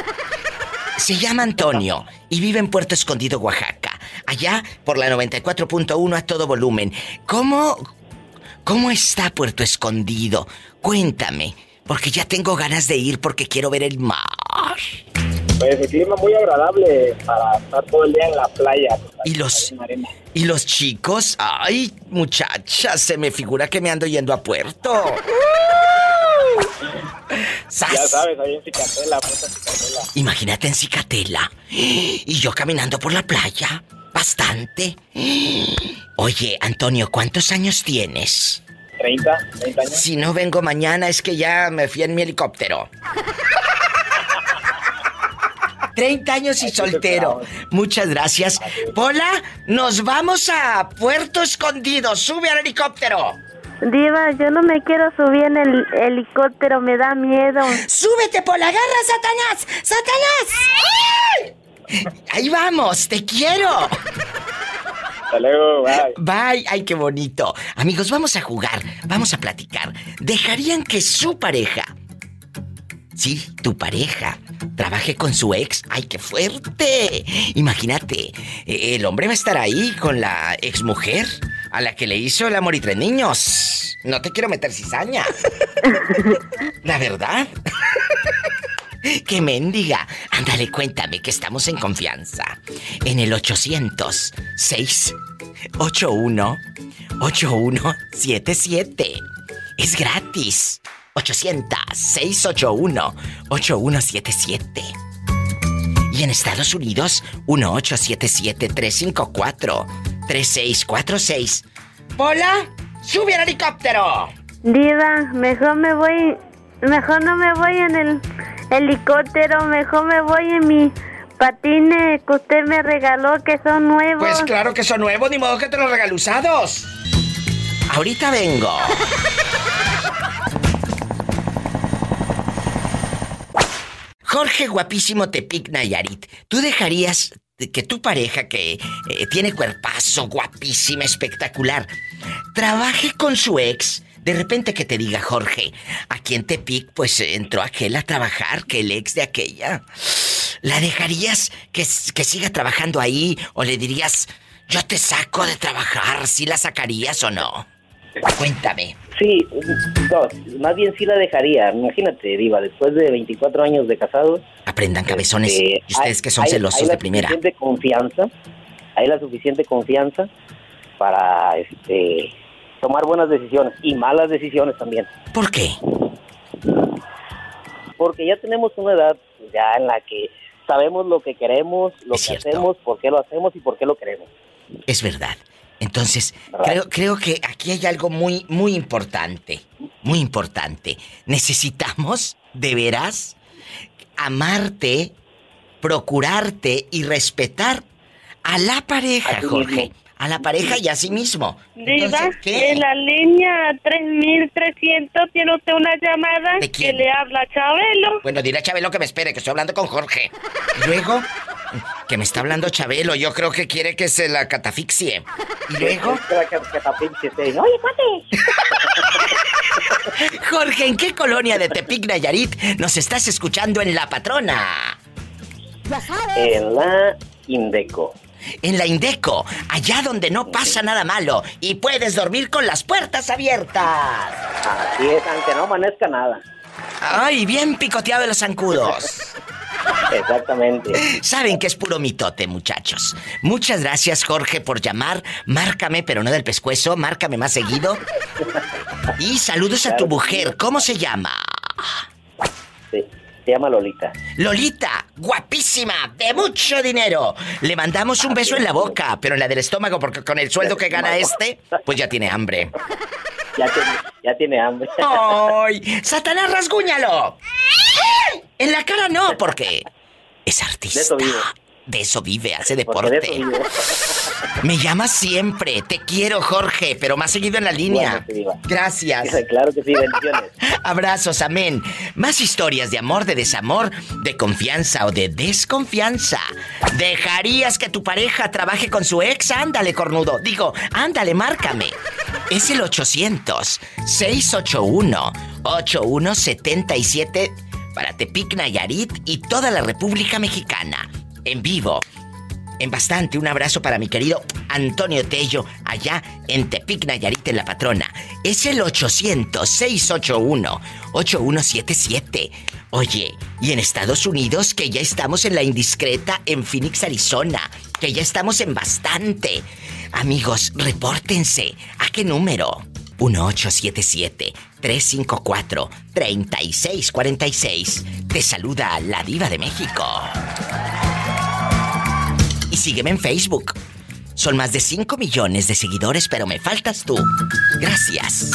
se llama Antonio y vive en Puerto Escondido, Oaxaca. Allá por la 94.1 a todo volumen. ¿Cómo, cómo está Puerto Escondido? Cuéntame, porque ya tengo ganas de ir porque quiero ver el mar. Pues el clima muy agradable para estar todo el día en la playa. pues, Y los arena. y los chicos, ay, muchachas, se me figura que me ando yendo a Puerto. ¡Sas! Ya sabes, ahí en Cicatela, puta Cicatela. Imagínate en Cicatela. Y yo caminando por la playa. Bastante. Oye, Antonio, ¿cuántos años tienes? 30, 30 años. Si no vengo mañana es que ya me fui en mi helicóptero. 30 años y soltero. Muchas gracias. Pola, nos vamos a Puerto Escondido. Sube al helicóptero. Diva, yo no me quiero subir en el helicóptero, me da miedo. ¡Súbete, Pola! ¡Agarra, Satanás! ¡Satanás! Ahí vamos, te quiero. Hasta luego, bye. Bye, ay, qué bonito. Amigos, vamos a jugar, vamos a platicar. ¿Dejarían que su pareja, sí, tu pareja, trabaje con su ex? ¡Ay, qué fuerte! Imagínate, eh, el hombre va a estar ahí con la exmujer a la que le hizo el amor y tres niños. No te quiero meter cizaña. la verdad. ¡Qué mendiga! Ándale, cuéntame que estamos en confianza. En el 800 681 8177. Es gratis. 800 681 8177. Y en Estados Unidos, 1877-354-3646. ¡Pola! ¡Sube al helicóptero! Diva, mejor me voy. Mejor no me voy en el helicóptero, mejor me voy en mi patines que usted me regaló, que son nuevos. Pues claro que son nuevos, ni modo que te los regalé usados. Ahorita vengo. Jorge guapísimo Tepic Nayarit, ¿tú dejarías que tu pareja que eh, tiene cuerpazo guapísima, espectacular, trabaje con su ex? De repente que te diga Jorge, aquí en Tepic pues entró aquel a trabajar, que el ex de aquella. ¿La dejarías que, que siga trabajando ahí o le dirías, yo te saco de trabajar, si la sacarías o no? Cuéntame. Sí, no, más bien sí la dejaría. Imagínate, Diva, después de 24 años de casados. Aprendan cabezones. este, y ustedes hay- que son hay- celosos hay la de primera. suficiente confianza. Hay la suficiente confianza para este tomar buenas decisiones y malas decisiones también. ¿Por qué? Porque ya tenemos una edad pues, ya en la que sabemos lo que queremos, lo que hacemos, por qué lo hacemos y por qué lo queremos. Es verdad. Entonces, creo, creo que aquí hay algo muy, muy importante. Muy importante. Necesitamos, de veras, amarte, procurarte y respetar a la pareja, Jorge. A la pareja y a sí mismo. Diva, Entonces, ¿qué? en la línea 3300 tiene usted una llamada ¿De quién? que le habla Chabelo. Bueno, dile a Chabelo que me espere, que estoy hablando con Jorge. Luego, que me está hablando Chabelo, yo creo que quiere que se la catafixie. Y luego, Oye, cuate. Jorge, ¿en qué colonia de Tepic Nayarit nos estás escuchando en La Patrona? En la Indeco. En la Indeco, allá donde no pasa nada malo y puedes dormir con las puertas abiertas. Así es, aunque no amanezca nada. Ay, bien picoteado de los zancudos. Exactamente. Saben que es puro mitote, muchachos. Muchas gracias, Jorge, por llamar. Márcame, pero no del pescuezo, márcame más seguido. Y saludos a tu mujer. ¿Cómo se llama? Se llama Lolita. Lolita, guapísima, de mucho dinero. Le mandamos un beso en la boca, pero en la del estómago, porque con el sueldo que gana este, pues ya tiene hambre. Ya tiene, ya tiene hambre. ¡Ay! ¡Satanás, rasguñalo! En la cara no, porque es artista. De eso vive. De eso vive, hace de deporte. vive. Me llama siempre. Te quiero, Jorge, pero más seguido en la línea. Bueno, sí, Diva. Gracias. Claro que sí, bendiciones. Abrazos, amén. Más historias de amor, de desamor, de confianza o de desconfianza. ¿Dejarías que tu pareja trabaje con su ex? Ándale, cornudo. Digo, ándale, márcame. Es el 800-681-8177 para Tepic Nayarit y toda la República Mexicana. En vivo. En bastante, un abrazo para mi querido Antonio Tello, allá en Tepic Nayarit, en La Patrona. Es el 800-681-8177. Oye, y en Estados Unidos, que ya estamos en la indiscreta en Phoenix, Arizona, que ya estamos en bastante. Amigos, repórtense. ¿A qué número? 1877-354-3646. Te saluda la diva de México. Y sígueme en Facebook. Son más de 5 millones de seguidores, pero me faltas tú. Gracias.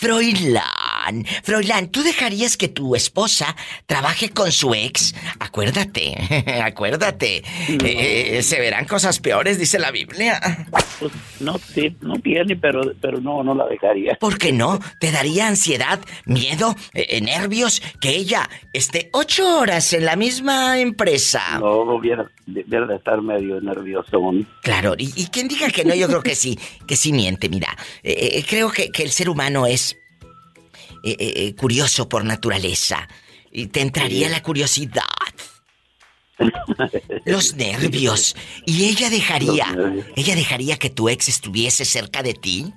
Froilán, Froilán, ¿tú dejarías que tu esposa trabaje con su ex? Acuérdate, acuérdate. Eh, eh, se verán cosas peores, dice la Biblia. Pues no, sí, no tiene, pero, pero no, no la dejaría. ¿Por qué no? ¿Te daría ansiedad, miedo, eh, nervios que ella esté ocho horas en la misma empresa? No, hubiera, debiera de estar medio nervioso. Claro, y, y quien diga que no, yo creo que sí, que sí miente, mira. Eh, creo que, que el ser humano es eh, eh, curioso por naturaleza. Y te entraría la curiosidad. Los nervios. ¿Y ella dejaría, ella dejaría que tu ex estuviese cerca de ti?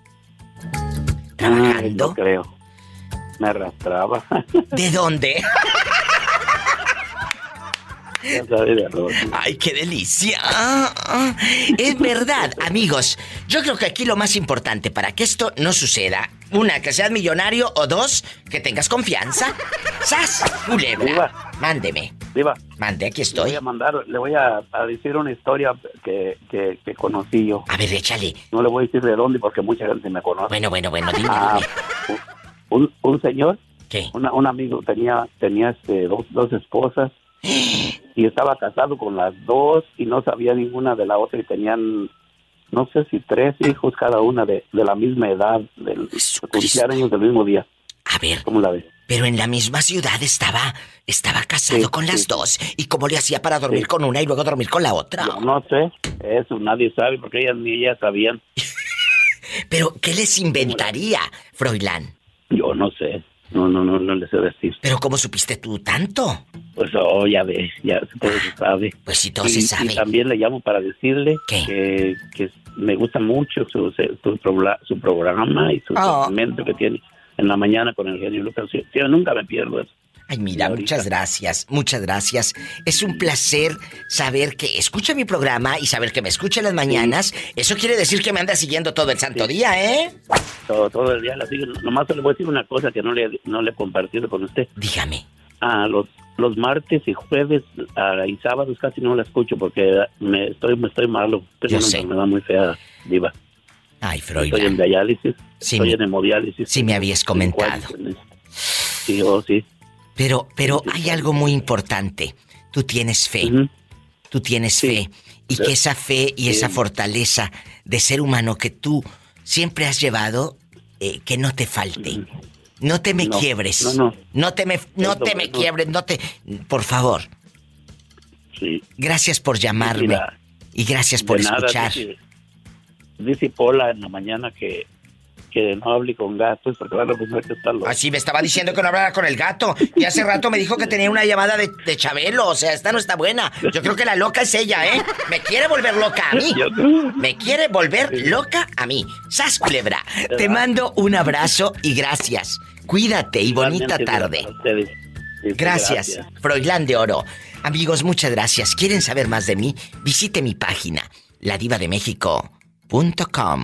¿Trabajando? creo. Me arrastraba. ¿De dónde? Ay, qué delicia. Es verdad, amigos. Yo creo que aquí lo más importante para que esto no suceda, una, que seas millonario o dos, que tengas confianza. ¡Sas! Culebra. Mándeme. Viva. Mande, aquí estoy. Le voy a mandar, le voy a, decir una historia que, que, conocí yo. A ver, échale. No le voy a decir de dónde porque mucha gente me conoce. Bueno, bueno, bueno, dime, ah, Un, un, señor, ¿Qué? un amigo tenía, tenía este, dos, dos esposas y estaba casado con las dos y no sabía ninguna de la otra y tenían no sé si tres hijos cada una de, la misma edad, del, años del mismo día. A ver. ¿Cómo la ves? Pero en la misma ciudad estaba estaba casado con las dos. ¿Y cómo le hacía para dormir con una y luego dormir con la otra? no sé. Eso nadie sabe porque ellas ni ellas sabían. Pero, ¿qué les inventaría, Froilán? Yo no sé. No, no, no, no le sé decir. ¿Pero cómo supiste tú tanto? Pues, oh, ya ves, ya todo se sabe. Pues sí, todo se sabe. Y también le llamo para decirle que, que me gusta mucho su, su, su programa y su oh. que tiene en la mañana con el genio Lucas. Yo nunca me pierdo eso. Ay, mira, muchas gracias, muchas gracias. Es un placer saber que escucha mi programa y saber que me escucha en las mañanas. Eso quiere decir que me anda siguiendo todo el santo día, ¿eh? Todo, todo el día la sigo. Nomás le voy a decir una cosa que no le, no le he compartido con usted. Dígame. Ah, los, los martes y jueves ah, y sábados casi no la escucho porque me estoy, me estoy malo. Tengo una enfermedad muy fea, diva. Ay, Freud. Estoy en diálisis. Sí, estoy en hemodiálisis. Sí, me habías comentado. Sí, oh, sí. Pero, pero hay algo muy importante. Tú tienes fe. Tú tienes fe. Y que esa fe y esa fortaleza de ser humano que tú siempre has llevado, eh, que no te falte. No te me quiebres. No, no. No te me, no te me quiebres, no te... Por favor. Sí. Gracias por llamarme. y gracias por escuchar. dice Pola en la mañana que que no hable con gatos porque van a pensar que está loco. Así me estaba diciendo que no hablara con el gato. Y hace rato me dijo que tenía una llamada de, de, Chabelo. O sea, esta no está buena. Yo creo que la loca es ella, ¿eh? Me quiere volver loca a mí. Me quiere volver loca a mí. Sas culebra. Te mando un abrazo y gracias. Cuídate y bonita tarde. Gracias, Froilán de Oro. Amigos, muchas gracias. ¿Quieren saber más de mí? Visite mi página, ladivademéxico.com.